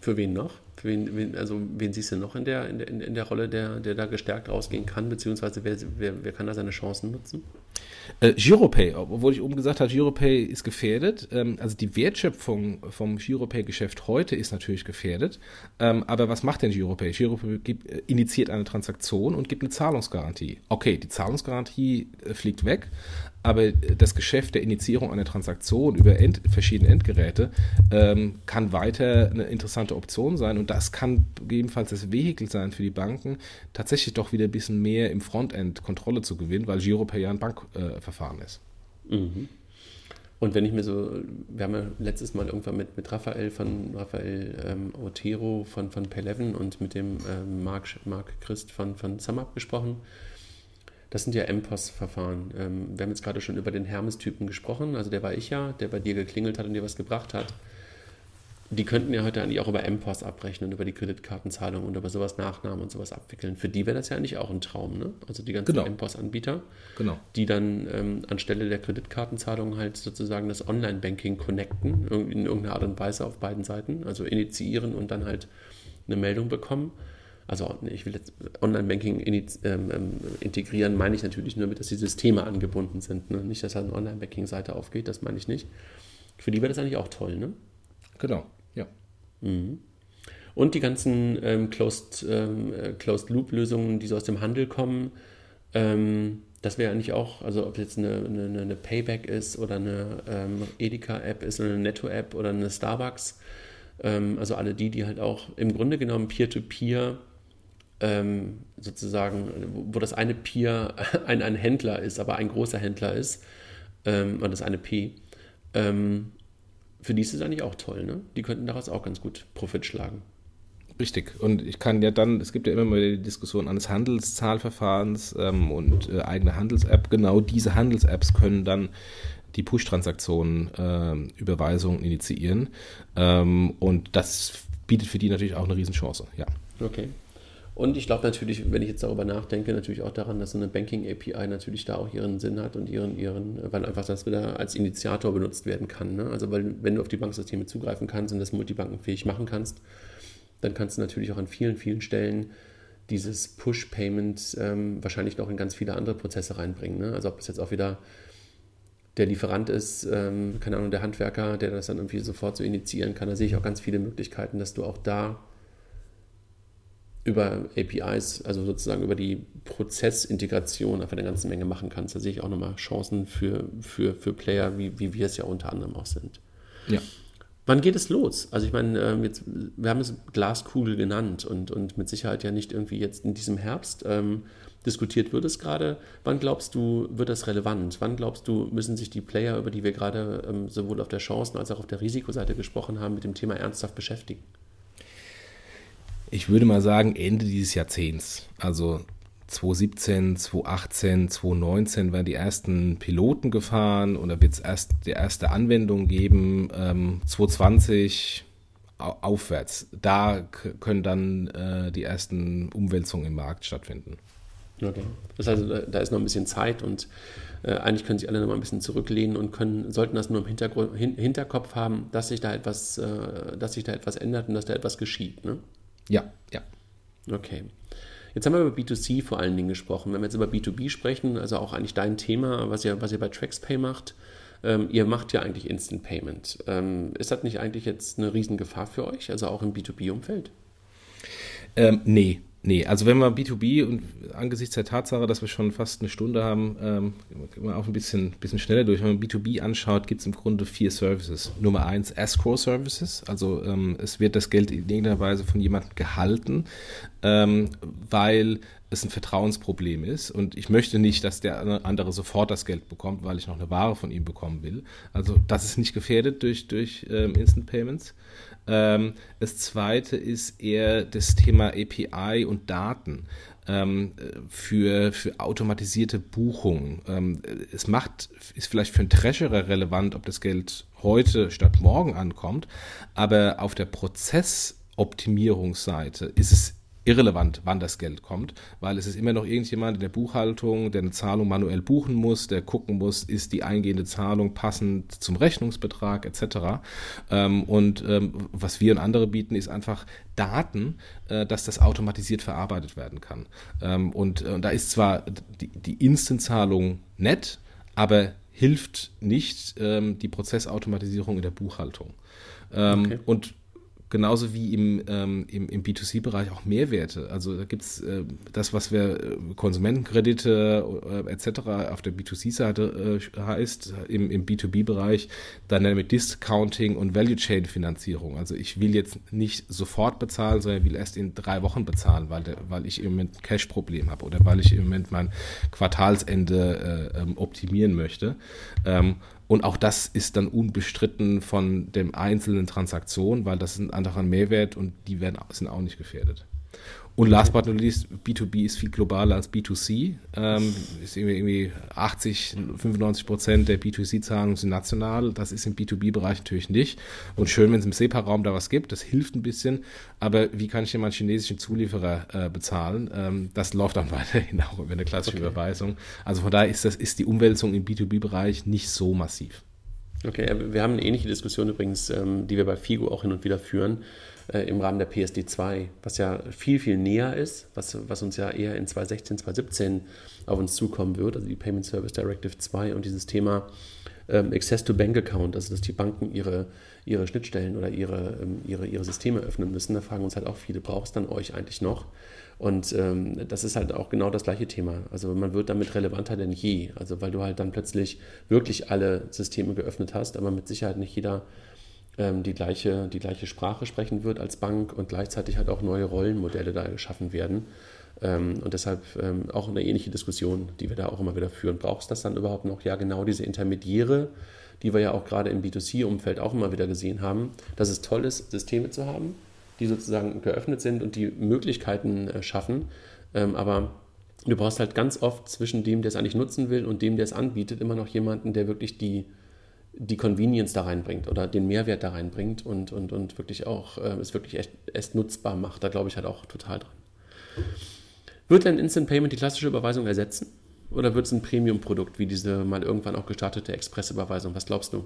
Für wen noch? Für wen, wen, also wen siehst du noch in der, in der, in der Rolle, der, der da gestärkt rausgehen kann, beziehungsweise wer, wer, wer kann da seine Chancen nutzen? Äh, Giropay, obwohl ich oben gesagt habe, Giropay ist gefährdet. Ähm, also die Wertschöpfung vom Giropay-Geschäft heute ist natürlich gefährdet. Ähm, aber was macht denn Giropay? Giropay gibt, äh, initiiert eine Transaktion und gibt eine Zahlungsgarantie. Okay, die Zahlungsgarantie äh, fliegt weg, aber das Geschäft der Initiierung einer Transaktion über End, verschiedene Endgeräte ähm, kann weiter eine interessante Option sein und das kann gegebenenfalls das Vehikel sein für die Banken, tatsächlich doch wieder ein bisschen mehr im Frontend Kontrolle zu gewinnen, weil Giropay ja ein Bankverfahren äh, ist. Mhm. Und wenn ich mir so, wir haben ja letztes Mal irgendwann mit, mit Raphael von Raphael ähm, Otero von, von Peleven und mit dem ähm, Marc, Marc Christ von, von SumUp gesprochen Das sind ja MPOS-Verfahren. Ähm, wir haben jetzt gerade schon über den Hermes-Typen gesprochen. Also der war ich ja, der bei dir geklingelt hat und dir was gebracht hat die könnten ja heute eigentlich auch über MPOS abrechnen, über die Kreditkartenzahlung und über sowas Nachnahmen und sowas abwickeln. Für die wäre das ja eigentlich auch ein Traum, ne? Also die ganzen genau. MPOS-Anbieter, genau. die dann ähm, anstelle der Kreditkartenzahlung halt sozusagen das Online-Banking connecten, in irgendeiner Art und Weise auf beiden Seiten, also initiieren und dann halt eine Meldung bekommen. Also ich will jetzt Online-Banking ähm, ähm, integrieren, meine ich natürlich nur damit, dass die Systeme angebunden sind. Ne? Nicht, dass halt eine Online-Banking-Seite aufgeht, das meine ich nicht. Für die wäre das eigentlich auch toll, ne? Genau. Mhm. Und die ganzen ähm, Closed, ähm, äh, Closed Loop-Lösungen, die so aus dem Handel kommen, ähm, das wäre eigentlich auch, also ob jetzt eine, eine, eine Payback ist oder eine ähm, Edeka-App ist oder eine Netto-App oder eine Starbucks, ähm, also alle die, die halt auch im Grunde genommen Peer-to-Peer -Peer, ähm, sozusagen, wo, das eine Peer ein, ein Händler ist, aber ein großer Händler ist, oder das eine P, für die ist es eigentlich auch toll, ne? Die könnten daraus auch ganz gut Profit schlagen. Richtig. Und ich kann ja dann, es gibt ja immer mal die Diskussion eines Handelszahlverfahrens ähm, und äh, eigene Handels-App. Genau diese Handels-Apps können dann die Push-Transaktionen, äh, Überweisungen initiieren. Ähm, und das bietet für die natürlich auch eine Riesenchance, ja. Okay. Und ich glaube natürlich, wenn ich jetzt darüber nachdenke, natürlich auch daran, dass so eine Banking-API natürlich da auch ihren Sinn hat und ihren, ihren, weil einfach das wieder als Initiator benutzt werden kann. Ne? Also weil wenn du auf die Banksysteme zugreifen kannst und das multibankenfähig machen kannst, dann kannst du natürlich auch an vielen, vielen Stellen dieses Push-Payment ähm, wahrscheinlich noch in ganz viele andere Prozesse reinbringen. Ne? Also ob es jetzt auch wieder der Lieferant ist, ähm, keine Ahnung, der Handwerker, der das dann irgendwie sofort so initiieren kann, da sehe ich auch ganz viele Möglichkeiten, dass du auch da über APIs, also sozusagen über die Prozessintegration einfach eine ganze Menge machen kannst. Da sehe ich auch nochmal Chancen für, für, für Player, wie, wie wir es ja unter anderem auch sind. Ja. Wann geht es los? Also ich meine, ähm, jetzt, wir haben es Glaskugel genannt und, und mit Sicherheit ja nicht irgendwie jetzt in diesem Herbst. Ähm, diskutiert wird es gerade. Wann glaubst du, wird das relevant? Wann glaubst du, müssen sich die Player, über die wir gerade ähm, sowohl auf der Chancen- als auch auf der Risikoseite gesprochen haben, mit dem Thema ernsthaft beschäftigen? Ich würde mal sagen, Ende dieses Jahrzehnts. Also 2017, 2018, 2019 werden die ersten Piloten gefahren da wird es erst die erste Anwendung geben. Ähm, 2020 aufwärts. Da können dann äh, die ersten Umwälzungen im Markt stattfinden. Okay. Das heißt, da ist noch ein bisschen Zeit und äh, eigentlich können sich alle noch mal ein bisschen zurücklehnen und können, sollten das nur im Hintergrund, hin, Hinterkopf haben, dass sich da etwas, äh, dass sich da etwas ändert und dass da etwas geschieht. Ne? Ja, ja. Okay. Jetzt haben wir über B2C vor allen Dingen gesprochen. Wenn wir jetzt über B2B sprechen, also auch eigentlich dein Thema, was ihr, was ihr bei TraxPay macht, ähm, ihr macht ja eigentlich Instant Payment. Ähm, ist das nicht eigentlich jetzt eine Riesengefahr für euch, also auch im B2B-Umfeld? Ähm, nee, Nee, also wenn man B2B und angesichts der Tatsache, dass wir schon fast eine Stunde haben, ähm, wir auch ein bisschen, bisschen schneller durch. Wenn man B2B anschaut, gibt es im Grunde vier Services. Nummer eins, Escrow Services. Also ähm, es wird das Geld in irgendeiner Weise von jemandem gehalten, ähm, weil es ein Vertrauensproblem ist und ich möchte nicht, dass der andere sofort das Geld bekommt, weil ich noch eine Ware von ihm bekommen will. Also das ist nicht gefährdet durch, durch ähm, Instant Payments. Ähm, das zweite ist eher das Thema API und Daten. Ähm, für, für automatisierte Buchungen. Ähm, es macht, ist vielleicht für einen Treasurer relevant, ob das Geld heute statt morgen ankommt, aber auf der Prozessoptimierungsseite ist es irrelevant, wann das Geld kommt, weil es ist immer noch irgendjemand in der Buchhaltung, der eine Zahlung manuell buchen muss, der gucken muss, ist die eingehende Zahlung passend zum Rechnungsbetrag etc. Ähm, und ähm, was wir und andere bieten, ist einfach Daten, äh, dass das automatisiert verarbeitet werden kann. Ähm, und, und da ist zwar die, die Instant-Zahlung nett, aber hilft nicht die Prozessautomatisierung in der Buchhaltung. Okay. Und genauso wie im, ähm, im, im B2C-Bereich auch Mehrwerte. Also da gibt es äh, das, was wir äh, Konsumentenkredite äh, etc. auf der B2C-Seite äh, heißt, im, im B2B-Bereich Dynamic Discounting und Value Chain Finanzierung. Also ich will jetzt nicht sofort bezahlen, sondern will erst in drei Wochen bezahlen, weil, der, weil ich im Moment ein Cash-Problem habe oder weil ich im Moment mein Quartalsende äh, ähm, optimieren möchte. Ähm, und auch das ist dann unbestritten von dem einzelnen Transaktion, weil das ist ein anderer Mehrwert und die werden, sind auch nicht gefährdet. Und last but not least, B2B ist viel globaler als B2C. Ähm, ist irgendwie, irgendwie 80, 95 Prozent der B2C-Zahlungen sind national. Das ist im B2B-Bereich natürlich nicht. Und schön, wenn es im SEPA-Raum da was gibt. Das hilft ein bisschen. Aber wie kann ich denn meinen chinesischen Zulieferer äh, bezahlen? Ähm, das läuft dann weiterhin auch über eine klassische okay. Überweisung. Also von daher ist, das, ist die Umwälzung im B2B-Bereich nicht so massiv. Okay, wir haben eine ähnliche Diskussion übrigens, ähm, die wir bei FIGO auch hin und wieder führen, äh, im Rahmen der PSD 2, was ja viel, viel näher ist, was, was uns ja eher in 2016, 2017 auf uns zukommen wird, also die Payment Service Directive 2 und dieses Thema ähm, Access to Bank Account, also dass die Banken ihre, ihre Schnittstellen oder ihre, ähm, ihre, ihre Systeme öffnen müssen. Da fragen uns halt auch viele, braucht es dann euch eigentlich noch? Und ähm, das ist halt auch genau das gleiche Thema. Also man wird damit relevanter denn je. Also weil du halt dann plötzlich wirklich alle Systeme geöffnet hast, aber mit Sicherheit nicht jeder ähm, die, gleiche, die gleiche Sprache sprechen wird als Bank und gleichzeitig halt auch neue Rollenmodelle da geschaffen werden. Ähm, und deshalb ähm, auch eine ähnliche Diskussion, die wir da auch immer wieder führen. Brauchst du das dann überhaupt noch? Ja, genau diese Intermediäre, die wir ja auch gerade im B2C-Umfeld auch immer wieder gesehen haben, dass es toll ist, Systeme zu haben, die sozusagen geöffnet sind und die Möglichkeiten äh, schaffen. Ähm, aber du brauchst halt ganz oft zwischen dem, der es eigentlich nutzen will und dem, der es anbietet, immer noch jemanden, der wirklich die, die Convenience da reinbringt oder den Mehrwert da reinbringt und, und, und wirklich auch äh, es wirklich echt, echt nutzbar macht. Da glaube ich halt auch total dran. Wird denn Instant Payment die klassische Überweisung ersetzen? Oder wird es ein Premium-Produkt wie diese mal irgendwann auch gestartete Express-Überweisung? Was glaubst du?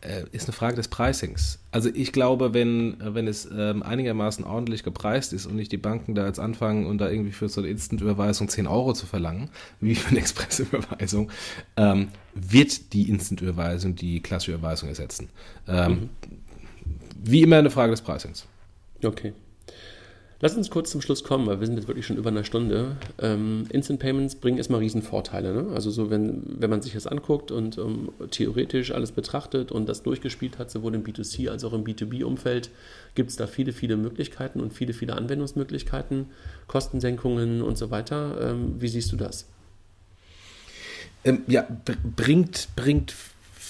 Äh, ist eine Frage des Pricings. Also ich glaube, wenn, wenn es ähm, einigermaßen ordentlich gepreist ist und nicht die Banken da jetzt anfangen und da irgendwie für so eine Instant-Überweisung 10 Euro zu verlangen, wie für eine Express-Überweisung, ähm, wird die Instant-Überweisung die klassische Überweisung ersetzen. Ähm, mhm. Wie immer eine Frage des Pricings. Okay. Lass uns kurz zum Schluss kommen, weil wir sind jetzt wirklich schon über eine Stunde. Ähm, Instant Payments bringen erstmal Riesenvorteile. Ne? Also so, wenn, wenn man sich das anguckt und ähm, theoretisch alles betrachtet und das durchgespielt hat, sowohl im B2C als auch im B2B-Umfeld, gibt es da viele, viele Möglichkeiten und viele, viele Anwendungsmöglichkeiten, Kostensenkungen und so weiter. Ähm, wie siehst du das? Ähm, ja, bringt, bringt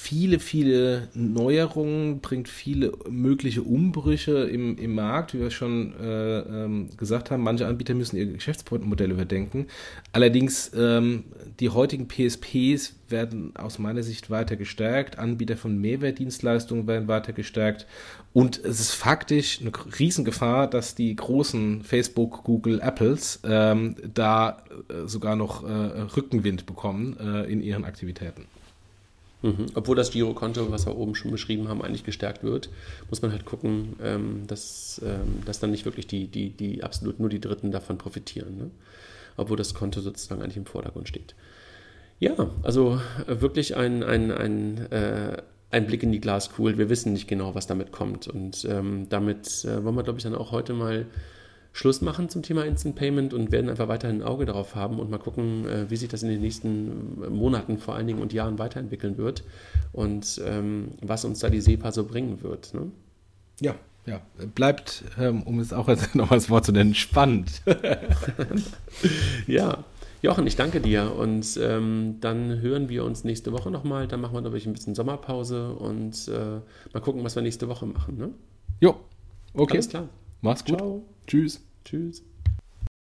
viele, viele Neuerungen, bringt viele mögliche Umbrüche im, im Markt, wie wir schon äh, ähm, gesagt haben. Manche Anbieter müssen ihre Geschäftsmodelle überdenken. Allerdings, ähm, die heutigen PSPs werden aus meiner Sicht weiter gestärkt. Anbieter von Mehrwertdienstleistungen werden weiter gestärkt. Und es ist faktisch eine Riesengefahr, dass die großen Facebook, Google, Apples ähm, da äh, sogar noch äh, Rückenwind bekommen äh, in ihren Aktivitäten. Mhm. Obwohl das Girokonto, was wir oben schon beschrieben haben, eigentlich gestärkt wird, muss man halt gucken, ähm, dass, ähm, dass dann nicht wirklich die, die, die absolut nur die Dritten davon profitieren. Ne? Obwohl das Konto sozusagen eigentlich im Vordergrund steht. Ja, also äh, wirklich ein, ein, ein, äh, ein Blick in die Glaskugel. Wir wissen nicht genau, was damit kommt. Und ähm, damit äh, wollen wir, glaube ich, dann auch heute mal Schluss machen zum Thema Instant Payment und werden einfach weiterhin ein Auge darauf haben und mal gucken, äh, wie sich das in den nächsten Monaten vor allen Dingen und Jahren weiterentwickeln wird und ähm, was uns da die SEPA so bringen wird. Ne? Ja, ja, bleibt, ähm, um es auch jetzt noch das Wort zu nennen, spannend. ja. Jochen, ich danke dir und ähm, dann hören wir uns nächste Woche nochmal. Dann machen wir, glaube ich, ein bisschen Sommerpause und äh, mal gucken, was wir nächste Woche machen. Ne? Jo, okay. Alles klar. Mach's gut. Ciao. Tschüss. Tschüss.